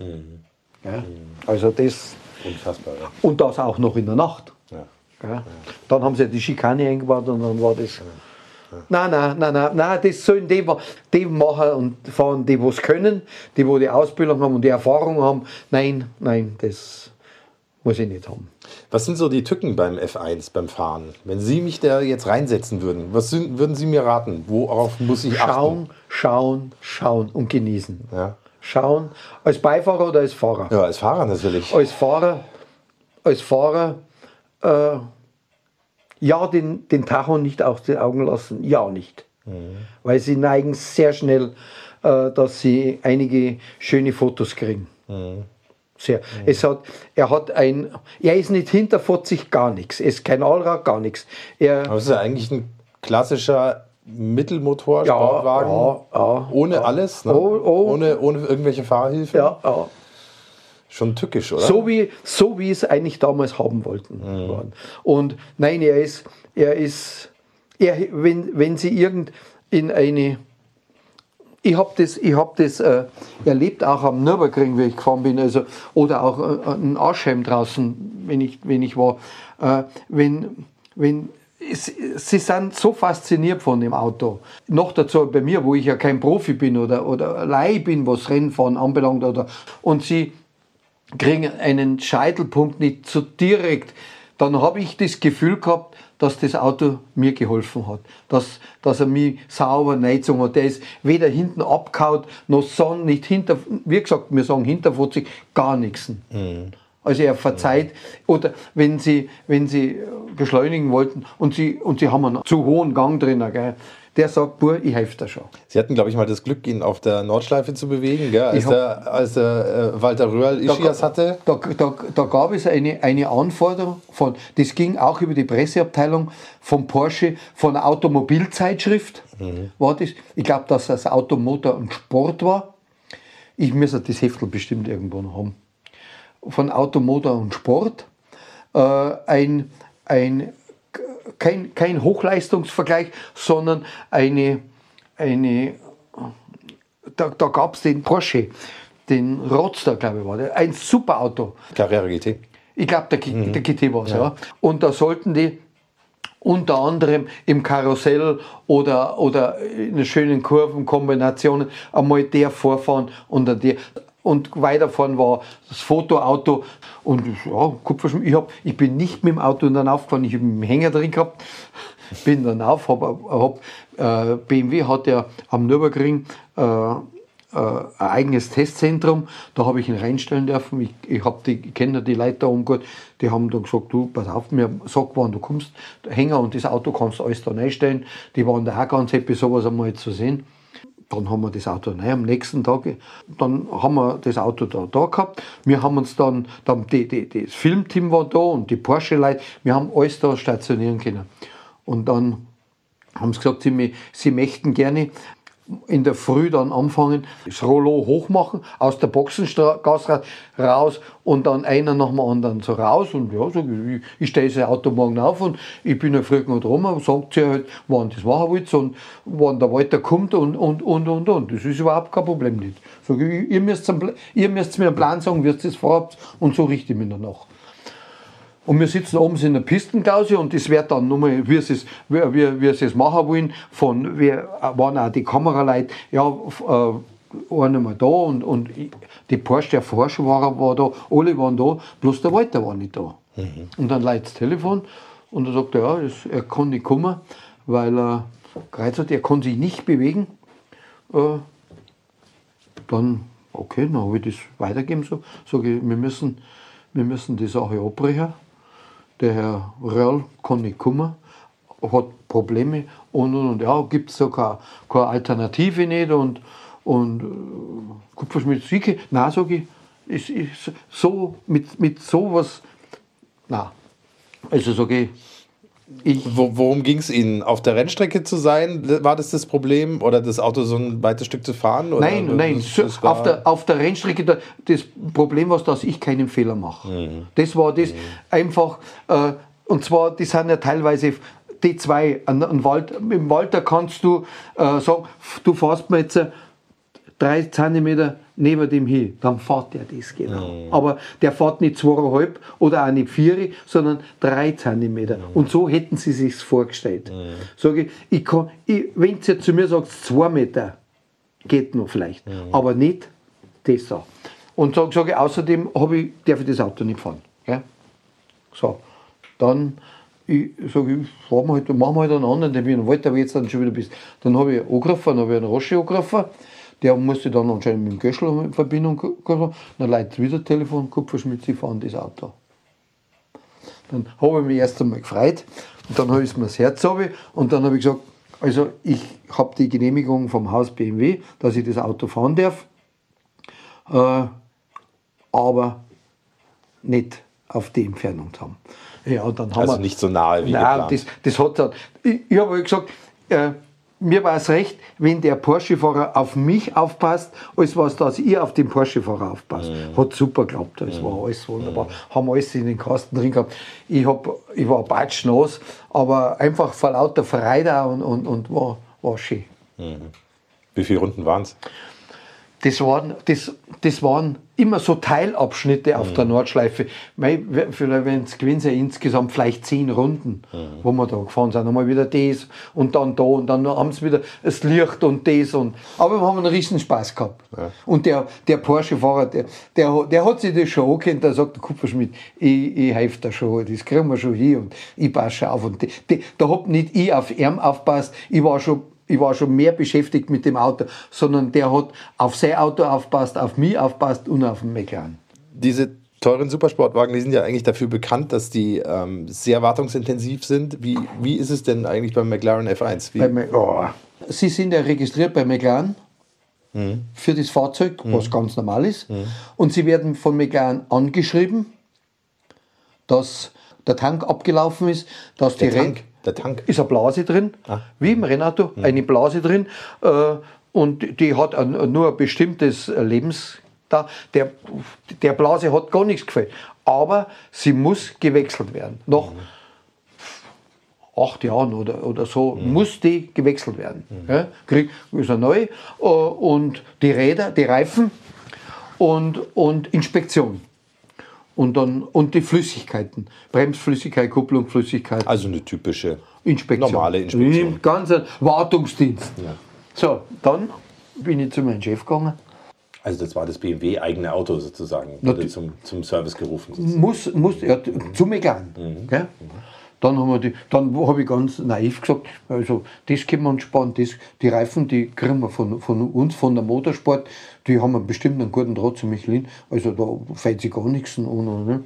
Gell? Also das, Unfassbar, ja. und das auch noch in der Nacht. ja. Gell? Dann haben sie die Schikane eingebaut und dann war das. Nein, nein, nein, nein, nein, das sollen die, die machen und fahren, die was können, die wo die Ausbildung haben und die Erfahrung haben. Nein, nein, das muss ich nicht haben. Was sind so die Tücken beim F1, beim Fahren? Wenn Sie mich da jetzt reinsetzen würden, was sind, würden Sie mir raten? Worauf muss ich Schauen, schauen, schauen und genießen. achten? Ja. Schauen, als Beifahrer oder als Fahrer? ja, als Fahrer natürlich. Als Fahrer, als Fahrer, äh, ja, den, den Tacho nicht aus den Augen lassen, ja nicht. Weil sie neigen sehr schnell, äh, dass sie einige schöne Fotos kriegen. Sehr. Es hat, er hat ein, er ist nicht hinter 40 gar nichts. Er ist kein Allrad, gar nichts. Er, Aber es ist ja eigentlich ein klassischer Mittelmotor-Sportwagen. ja, ja, ohne alles, ne? Oh, oh. Ohne, ohne irgendwelche Fahrhilfen. ja. Schon tückisch, oder? So wie, so wie es eigentlich damals haben wollten. waren. Und nein, er ist, er ist, er, wenn, wenn sie irgend in eine, ich habe das, ich hab das äh, erlebt, auch am Nürburgring, wie ich gefahren bin, also, oder auch äh, in Aschheim draußen, wenn ich, wenn ich war. Äh, wenn, wenn, es, sie sind so fasziniert von dem Auto. Noch dazu bei mir, wo ich ja kein Profi bin oder, oder Leih bin, was Rennfahren anbelangt. Oder, und sie kriegen einen Scheitelpunkt nicht so direkt, dann habe ich das Gefühl gehabt, dass das Auto mir geholfen hat. Dass, dass er mich sauber neizogen hat. Der ist weder hinten abgehaut, noch son, nicht hinter, wie gesagt, wir sagen hinter 40, gar nichts. Also er verzeiht. Oder wenn sie, wenn sie beschleunigen wollten und sie, und sie haben einen zu hohen Gang drin, gell, der sagt, Bur, ich helfe dir schon. Sie hatten, glaube ich, mal das Glück, ihn auf der Nordschleife zu bewegen, gell? als, hab- der, als der äh, Walter Röhrl Ischias hatte. Da, da, da gab es eine, eine Anforderung von, das ging auch über die Presseabteilung von Porsche, von einer Automobilzeitschrift, war das. Ich glaube, dass das Automotor und Sport war. Ich müsste das Heftel bestimmt irgendwo noch haben. Von Automotor und Sport. Äh, ein, ein, kein, kein Hochleistungsvergleich, sondern eine, eine da, da gab es den Porsche, den Roadster, glaube ich, war der. Ein super Auto. Carrera GT. Ich glaube, der, G- der GT war es, ja. Und da sollten die unter anderem im Karussell oder, oder in schönen Kurvenkombinationen einmal der vorfahren und dann der. Und weiterfahren war das Fotoauto. Und ja, Kupferschmied. Ich, ich bin nicht mit dem Auto dann aufgefahren, ich habe einen Hänger drin gehabt. Bin dann auf, hab, hab, äh, BMW hat ja am Nürburgring äh, äh, ein eigenes Testzentrum. Da habe ich ihn reinstellen dürfen. Ich, ich, ich kenne die Leute da oben gut. Die haben dann gesagt, du, pass auf, mir sag, wann du kommst. Der Hänger und das Auto kannst du alles da reinstellen. Die waren da auch ganz happy, sowas einmal zu sehen. Dann haben wir das Auto rein am nächsten Tag. Dann haben wir das Auto da, da gehabt. Wir haben uns dann, dann die, die, das Filmteam war da und die Porsche-Leute, wir haben alles da stationieren können. Und dann haben sie gesagt, sie, sie möchten gerne in der Früh dann anfangen, das Rollo hochmachen, aus der Boxengasse raus und dann einer nach dem anderen so raus. Und ja, sag ich, ich, stelle das Auto morgen auf und ich bin ja früh genug rum, sagt sie halt, wann das machen wollt und wann der Walter kommt und, und, und, und, und. Das ist überhaupt kein Problem nicht. Sag ich, ihr müsst, ihr müsst mir einen Plan sagen, wie ihr das vorhabt und so richte ich mich danach. Und wir sitzen oben in der Pistenklause und das wird dann nochmal, wie sie es, wie, wie, wie sie es machen wollen, von, wir waren auch die Kameraleute, ja, äh, einer mal da und, und die Porsche, der Forscher war, war da, alle waren da, bloß der Walter war nicht da. Und dann leitet das Telefon und er sagt, ja, das, er kann nicht kommen, weil er gereizt hat, er kann sich nicht bewegen. Äh, dann, okay, dann habe ich das weitergeben. So, sage ich, wir müssen, wir müssen die Sache abbrechen. Der Herr Röhrl kann nicht kommen, hat Probleme und, und, und ja, gibt es keine, keine Alternative nicht und, und äh, Kupferschmied Sieke, nein, sage ich, ist, ist so, mit, mit sowas, nein. Also sage ich, ich, Wo, worum ging es Ihnen? Auf der Rennstrecke zu sein? War das das Problem? Oder das Auto so ein weites Stück zu fahren? Oder Nein, nein, das, das auf, der, auf der Rennstrecke, da, das Problem war, dass ich keinen Fehler mache. Das war das einfach, äh, und zwar, die sind ja teilweise die zwei, an, an Wald, im Walter kannst du äh, sagen, du fährst mir jetzt drei Zentimeter neben dem hin, dann fährt der das genau. Aber der fährt nicht zweieinhalb oder auch nicht vier, sondern drei Zentimeter. Und so hätten sie sich vorgestellt. Sage ich, ich kann, wenn sie jetzt zu mir sagt, zwei Meter, geht noch vielleicht, aber nicht das da. Und sage sag ich, außerdem ich, darf ich das Auto nicht fahren. Gell? So, dann ich sage, ich fahren wir halt, machen wir halt einen anderen Termin. Walter, aber jetzt dann schon wieder bist. Dann habe ich einen angerufen, dann habe ich einen Roche angerufen. Der musste dann anscheinend mit dem Göschel in Verbindung kommen. Dann leitet wieder das Telefon, Kupferschmidt, Sie fahren das Auto. Dann habe ich mich erst einmal gefreut und dann habe ich mir das Herz runter und dann habe ich gesagt, also ich habe die Genehmigung vom Haus BMW, dass ich das Auto fahren darf, äh, aber nicht auf die Entfernung zu haben. Ja, und dann haben Also wir, nicht so nahe wie Nein, geplant. das, das hat dann, ich, ich habe gesagt, äh, mir war es recht, wenn der Porsche-Fahrer auf mich aufpasst, als was, dass ich auf den Porsche-Fahrer aufpasst. Mhm. Hat super geklappt, das war alles wunderbar. Haben alles in den Kasten drin gehabt. Ich, hab, ich war batschnass, aber einfach vor lauter Freude und, und, und war, war schön. Wie viele Runden waren es? Das waren, das, das waren immer so Teilabschnitte auf der Nordschleife. Mei, Vielleicht wenn es sind, insgesamt vielleicht zehn Runden, wo wir da gefahren sind. Einmal wieder das und dann da und dann haben sie wieder das Licht und das. Und, aber wir haben einen riesen Spaß gehabt. Und der, der Porsche-Fahrer, der, der, der hat sich das schon angekannt, der sagt, der Kupferschmidt, ich, ich helfe da schon, das kriegen wir schon hin und ich passe schon auf. Und die, die, da hab nicht ich auf ihn aufpasst, ich war schon ich war schon mehr beschäftigt mit dem Auto, sondern der hat auf sein Auto aufpasst, auf mich aufpasst und auf den McLaren. Diese teuren Supersportwagen, die sind ja eigentlich dafür bekannt, dass die ähm, sehr wartungsintensiv sind. Wie, wie ist es denn eigentlich beim McLaren F1? Wie, Weil man, oh, Sie sind ja registriert bei McLaren für das Fahrzeug, was ganz normal ist. Und Sie werden von McLaren angeschrieben, dass der Tank abgelaufen ist, dass Der die Tank, der Tank. ist eine Blase drin, wie im Rennauto, eine Blase drin. Äh, und die hat ein, nur ein bestimmtes Lebens. Da. Der, der Blase hat gar nichts gefällt. Aber sie muss gewechselt werden. Nach acht Jahren oder, oder so muss die gewechselt werden. Ja, krieg, ist er neu. Äh, Und die Räder, die Reifen und, und Inspektion. Und, dann, und die Flüssigkeiten. Bremsflüssigkeit, Kupplungsflüssigkeit. Also eine typische Inspektion. normale Inspektion. Im ganzen Wartungsdienst. So, dann bin ich zu meinem Chef gegangen. Also das war das BMW eigene Auto sozusagen, wurde zum, zum Service gerufen. Muss, muss, ja, zu McLaren. Gell? Dann haben wir habe ich ganz naiv gesagt, also das können wir uns sparen, das, die Reifen, die kriegen wir von, von uns, von der Motorsport, die haben einen bestimmt einen guten Draht zu Michelin, also da fällt sich gar nichts an. Ne?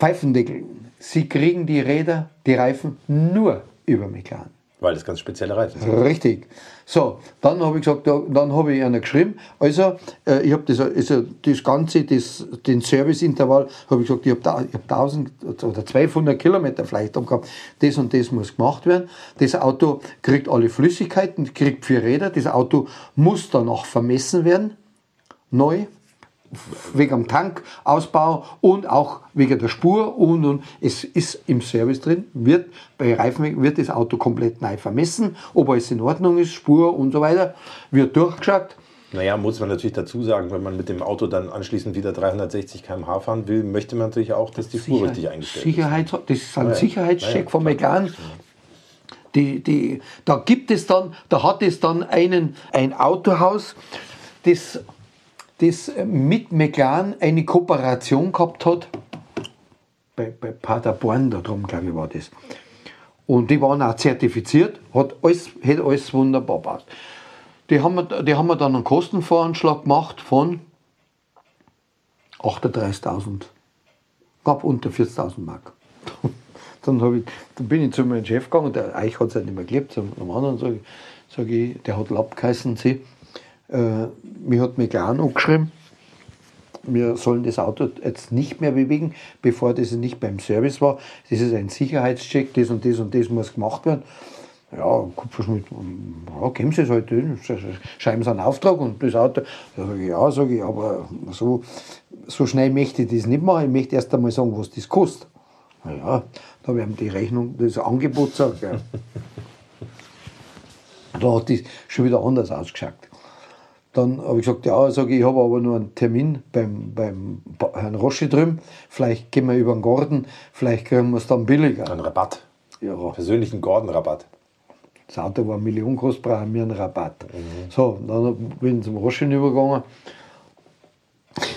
Pfeifendeckel, sie kriegen die Räder, die Reifen nur über McLaren. Weil das ganz spezielle Reifen sind. Richtig. So, dann habe ich gesagt, da- dann habe ich einer geschrieben, also äh, ich habe das, also das Ganze, das, den Serviceintervall, habe ich gesagt, ich habe hab 1000 oder 1200 Kilometer vielleicht gehabt, das und das muss gemacht werden. Das Auto kriegt alle Flüssigkeiten, kriegt vier Räder, das Auto muss danach vermessen werden, neu, wegen dem Tankausbau und auch wegen der Spur und, und es ist im Service drin, wird bei Reifen wird das Auto komplett neu vermessen, ob alles in Ordnung ist, Spur und so weiter, wird durchgeschaut. Naja, muss man natürlich dazu sagen, wenn man mit dem Auto dann anschließend wieder 360 km/h fahren will, möchte man natürlich auch, dass die Spur richtig eingestellt ist. Sicherheits, das ist ein ja. Sicherheitscheck Ja, ja, von klar. McLaren. Die, die, da gibt es dann, da hat es dann einen, ein Autohaus, das, das mit McLaren eine Kooperation gehabt hat. Bei, bei Paderborn, da drum, glaube ich, war das. Und die waren auch zertifiziert, hat alles, hat alles wunderbar gepasst. Die haben, wir- die haben wir dann einen Kostenvoranschlag gemacht von 38.000 gab unter 40.000 Mark. Dann, ich, dann bin ich zu meinem Chef gegangen, der Eich hat es nicht mehr gelebt, zum anderen sage ich, sag ich, der hat Lapp geheißen, sie. Äh, mir hat McLaren angeschrieben, wir sollen das Auto jetzt nicht mehr bewegen, bevor das nicht beim Service war. Das ist ein Sicherheitscheck, das und das und das muss gemacht werden. Ja, Kupferschmied, ja, geben Sie es halt, hin, schreiben Sie einen Auftrag und das Auto. Da sag ich, ja, sage ich, aber so, so schnell möchte ich das nicht machen. Ich möchte erst einmal sagen, was das kostet. Na ja, da ihm die Rechnung, das Angebot gesagt. Ja. Da hat das schon wieder anders ausgeschaut. Dann habe ich gesagt, ja, sag ich, ich habe aber nur einen Termin beim, beim Herrn Roschi drüben. Vielleicht gehen wir über den Garten, vielleicht kriegen wir es dann billiger. Ein Rabatt. Ja, Persönlichen Gordon-Rabatt. das Auto war eine Million groß, brauchen wir einen Rabatt. So, dann bin ich zum Roschi übergegangen.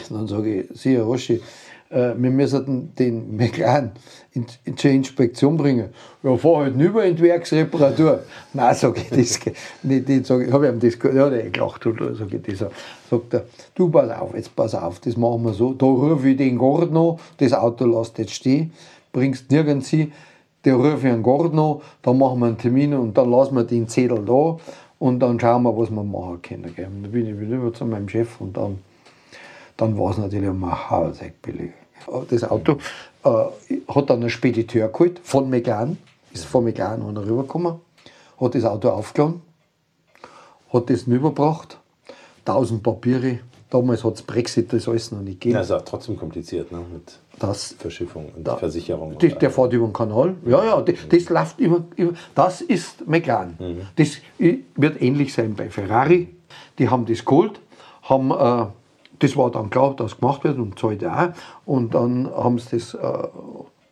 Dann sage ich, Sie, Herr Roschi, äh, wir müssen den McLaren in, in, zur Inspektion bringen. Ja, fahr halt rüber in die Werksreparatur. Nein, sage ich, das geht nicht. sag ich, habe ich ihm das gehört, ja, der hat gelacht, oder, sag ich das. Sagt er, du pass auf, jetzt pass auf, das machen wir so. Da rufe ich den Gordon an, das Auto lässt jetzt stehen, bringst nirgends hin. Der rufe ich einen Gordon an, dann machen wir einen Termin und dann lassen wir den Zettel da und dann schauen wir, was wir machen können. Gell. Dann bin ich wieder zu meinem Chef und dann dann war es natürlich um ein Hauseck billig. Das Auto äh, hat dann ein Spediteur geholt von McLaren, ist von einer rübergekommen, hat das Auto aufgeladen, hat das rübergebracht, tausend Papiere. Damals hat es Brexit das alles noch nicht gegeben. Ja, ist auch trotzdem kompliziert, ne? Mit Das, Verschiffung und Da- Versicherung. das, und der fährt über den Kanal. Ja, ja, das, das läuft über, über. Das ist McLaren. Das i- wird ähnlich sein bei Ferrari. Die haben das geholt, haben, äh, das war dann klar, dass gemacht wird und zahlt auch. Und dann haben sie das. Äh,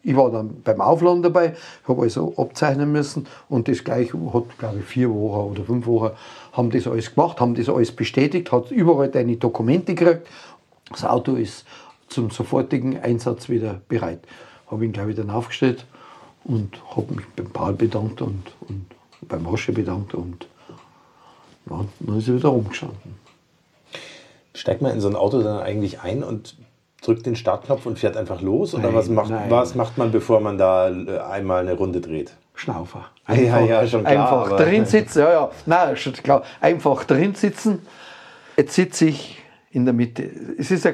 ich war dann beim Aufladen dabei, habe also abzeichnen müssen und das gleich hat, glaube ich, vier Wochen oder fünf Wochen haben das alles gemacht, haben das alles bestätigt, hat überall deine Dokumente gekriegt. Das Auto ist zum sofortigen Einsatz wieder bereit. Habe ihn gleich wieder aufgestellt und habe mich beim Paul bedankt und, und beim Rosche bedankt und ja, dann ist er wieder rumgestanden. Steigt man in so ein Auto dann eigentlich ein und drückt den Startknopf und fährt einfach los? Oder Nein, was macht, nein. was macht man, bevor man da äh, einmal eine Runde dreht? Schnaufer. Ja, ja, schon klar, einfach drin sitzen, ja, ja, nein, schon klar, einfach drin sitzen. Jetzt sitze ich in der Mitte. Es ist, ja,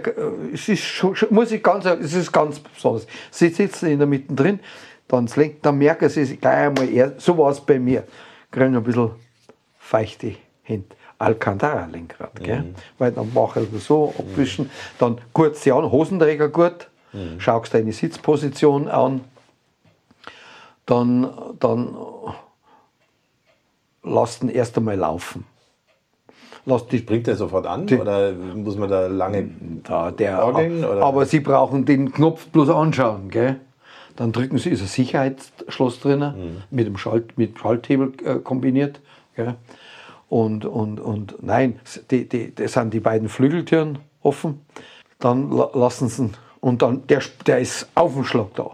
es ist schon, muss ich ganz, sagen, es ist ganz besonders. Sie sitzen in der Mitte drin, dann, das Lenk, dann merken sie es gleich einmal, eher, so war es bei mir, kriegen ein bisschen feuchte Hände. Alcantara-Lenkrad, gell? Weil dann mache ich so, abwischen, dann kurz sie an, Hosenträger gut, schaust deine Sitzposition an, dann, dann lass den erst einmal laufen. Lass die, Bringt der sofort an Die- oder muss man da lange da, der, orgeln? Oder? aber Sie brauchen den Knopf bloß anschauen, gell? Dann drücken Sie, ist ein Sicherheitsschloss drin, Mhm. mit dem Schalt, mit Schalthebel äh, kombiniert, gell? Und, und, und nein, die, die, das sind die beiden Flügeltüren offen. Dann la- lassen Sie ihn, und dann, der, der ist auf dem Schlag da.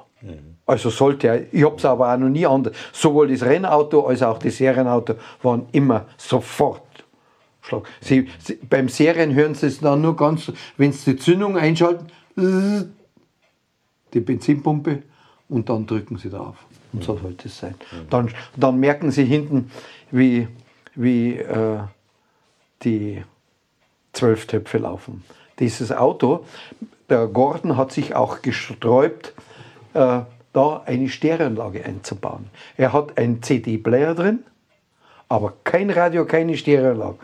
Also sollte er, ich habe es aber auch noch nie anders. Sowohl das Rennauto als auch das Serienauto waren immer sofort Schlag. Sie, Sie, beim Serien hören Sie es dann nur ganz, wenn Sie die Zündung einschalten, die Benzinpumpe und dann drücken Sie drauf. Und so sollte es sein. Dann, dann merken Sie hinten, wie, wie äh, die zwölf Töpfe laufen. Dieses Auto, der Gordon hat sich auch gesträubt, äh, da eine Stereoanlage einzubauen. Er hat einen CD-Player drin, aber kein Radio, keine Stereoanlage.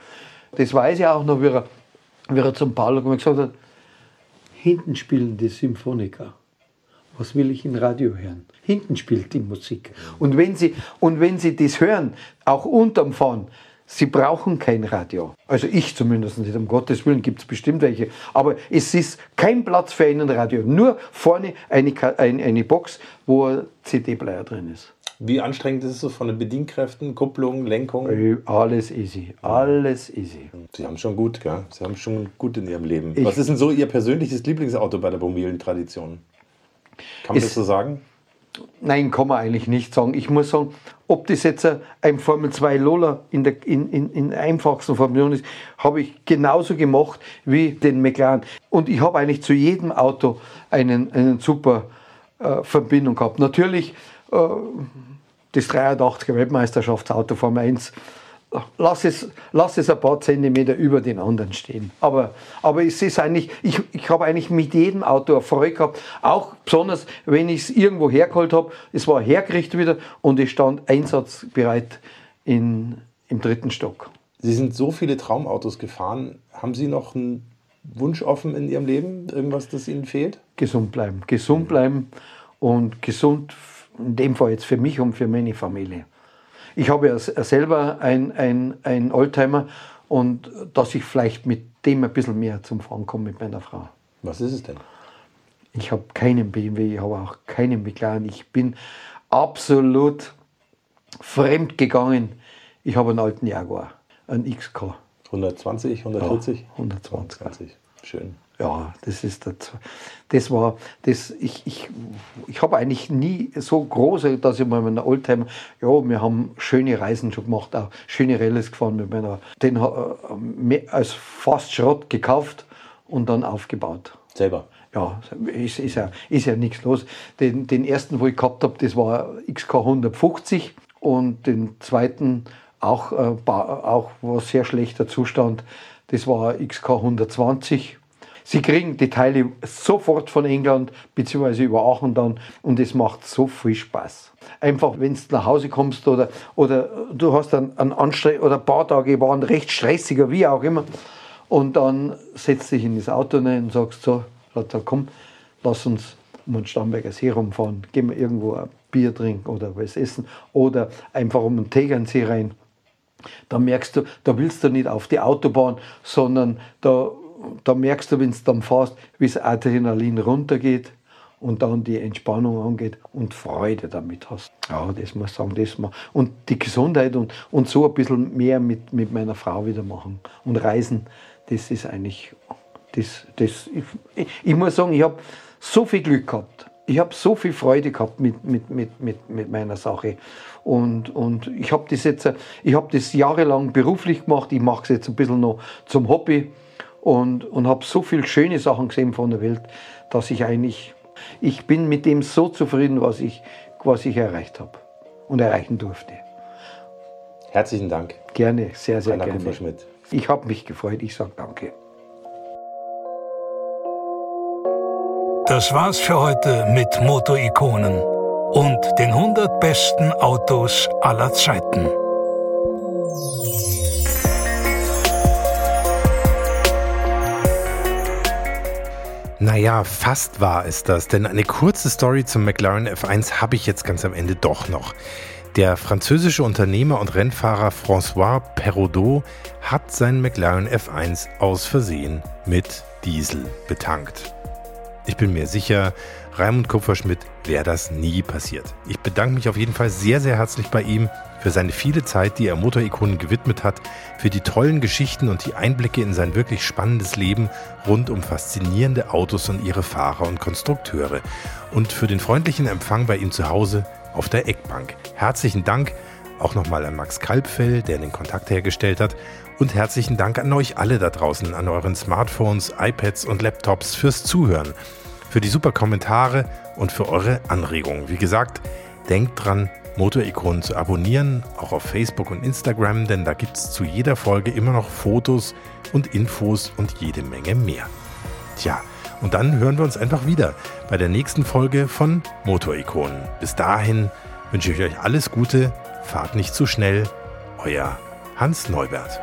Das weiß ich auch noch, wie er, wie er zum Paul gesagt hat, hinten spielen die Symphoniker. Was will ich im Radio hören? Hinten spielt die Musik. Und wenn Sie, und wenn Sie das hören, auch unterm Fahren, Sie brauchen kein Radio. Also ich zumindest nicht, um Gottes Willen gibt es bestimmt welche. Aber es ist kein Platz für einen Radio. Nur vorne eine, Ka- ein- eine Box, wo ein CD-Player drin ist. Wie anstrengend ist es so von den Bedienkräften, Kupplung, Lenkung? Alles easy. Alles easy. Sie haben schon gut, gell? Sie haben schon gut in Ihrem Leben. Ich- Was ist denn so Ihr persönliches Lieblingsauto bei der Familientradition? Kann man Es- das so sagen? Nein, kann man eigentlich nicht sagen. Ich muss sagen, ob das jetzt ein Formel 2 Lola in der in, in, in einfachsten Formation ist, habe ich genauso gemacht wie den McLaren. Und ich habe eigentlich zu jedem Auto einen, einen super äh, Verbindung gehabt. Natürlich äh, das 83er Weltmeisterschaftsauto Formel 1 lass es, lass es ein paar Zentimeter über den anderen stehen. Aber, aber es ist eigentlich, ich, ich habe eigentlich mit jedem Auto Freude gehabt, auch besonders, wenn ich es irgendwo hergeholt habe. Es war hergerichtet wieder und es stand einsatzbereit in, im dritten Stock. Sie sind so viele Traumautos gefahren. Haben Sie noch einen Wunsch offen in Ihrem Leben? Irgendwas, das Ihnen fehlt? Gesund bleiben, gesund bleiben und gesund, in dem Fall jetzt für mich und für meine Familie. Ich habe ja s- selber ein, ein, ein Oldtimer und dass ich vielleicht mit dem ein bisschen mehr zum Fahren komme mit meiner Frau. Was ist es denn? Ich habe keinen BMW, ich habe auch keinen McLaren. Ich bin absolut fremd gegangen. Ich habe einen alten Jaguar, einen XK. 120, 140? Ja, 120. 120. Schön. Ja, das ist das. Das war, das, ich, ich, ich habe eigentlich nie so große, dass ich mal mit einer Oldtimer, ja, wir haben schöne Reisen schon gemacht, auch schöne Rallyes gefahren mit meiner, den äh, als fast Schrott gekauft und dann aufgebaut. Selber. Ja, ist, ist ja, ist ja nichts los. Den, den ersten, wo ich gehabt habe, das war XK 150 und den zweiten auch, äh, auch war sehr schlechter Zustand, das war XK 120. Sie kriegen die Teile sofort von England beziehungsweise über Aachen dann und es macht so viel Spaß. Einfach, wenn du nach Hause kommst oder, oder du hast einen, einen Anstre oder ein paar Tage waren recht stressiger, wie auch immer, und dann setzt dich in das Auto rein und sagst so, komm, lass uns um den Starnberger See rumfahren, gehen wir irgendwo ein Bier trinken oder was essen oder einfach um den Tegernsee rein. Da merkst du, da willst du nicht auf die Autobahn, sondern da, da merkst du, wenn du dann fährst, wie das Adrenalin runtergeht und dann die Entspannung angeht und Freude damit hast. Ja, das muss ich sagen, das mal. Und die Gesundheit und, und so ein bisschen mehr mit, mit meiner Frau wieder machen und reisen, das ist eigentlich, das, das, ich, ich, muss sagen, ich habe so viel Glück gehabt. Ich habe so viel Freude gehabt mit, mit, mit, mit, mit meiner Sache. Und, und ich habe das jetzt, ich habe das jahrelang beruflich gemacht. Ich mache es jetzt ein bisschen noch zum Hobby und, und habe so viele schöne Sachen gesehen von der Welt, dass ich eigentlich, ich bin mit dem so zufrieden, was ich, was ich erreicht habe. und erreichen durfte. Herzlichen Dank. Gerne, sehr, sehr Rainer gerne. Kupferschmidt. Ich habe mich gefreut, ich sage danke. Das war's für heute mit Motorikonen und den 100 besten Autos aller Zeiten. Naja, fast war es das, denn eine kurze Story zum McLaren F1 habe ich jetzt ganz am Ende doch noch. Der französische Unternehmer und Rennfahrer François Perraudot hat seinen McLaren F1 aus Versehen mit Diesel betankt. Ich bin mir sicher, Raimund Kupferschmidt wäre das nie passiert. Ich bedanke mich auf jeden Fall sehr, sehr herzlich bei ihm für seine viele Zeit, die er Motorikonen gewidmet hat, für die tollen Geschichten und die Einblicke in sein wirklich spannendes Leben rund um faszinierende Autos und ihre Fahrer und Konstrukteure und für den freundlichen Empfang bei ihm zu Hause auf der Eckbank. Herzlichen Dank auch nochmal an Max Kalbfell, der den Kontakt hergestellt hat und herzlichen Dank an euch alle da draußen, an euren Smartphones, iPads und Laptops fürs Zuhören, für die super Kommentare und für eure Anregungen. Wie gesagt, denkt dran, Motorikonen zu abonnieren, auch auf Facebook und Instagram, denn da gibt es zu jeder Folge immer noch Fotos und Infos und jede Menge mehr. Tja, und dann hören wir uns einfach wieder bei der nächsten Folge von Motorikonen. Bis dahin wünsche ich euch alles Gute, fahrt nicht zu schnell, euer Hans Neubert.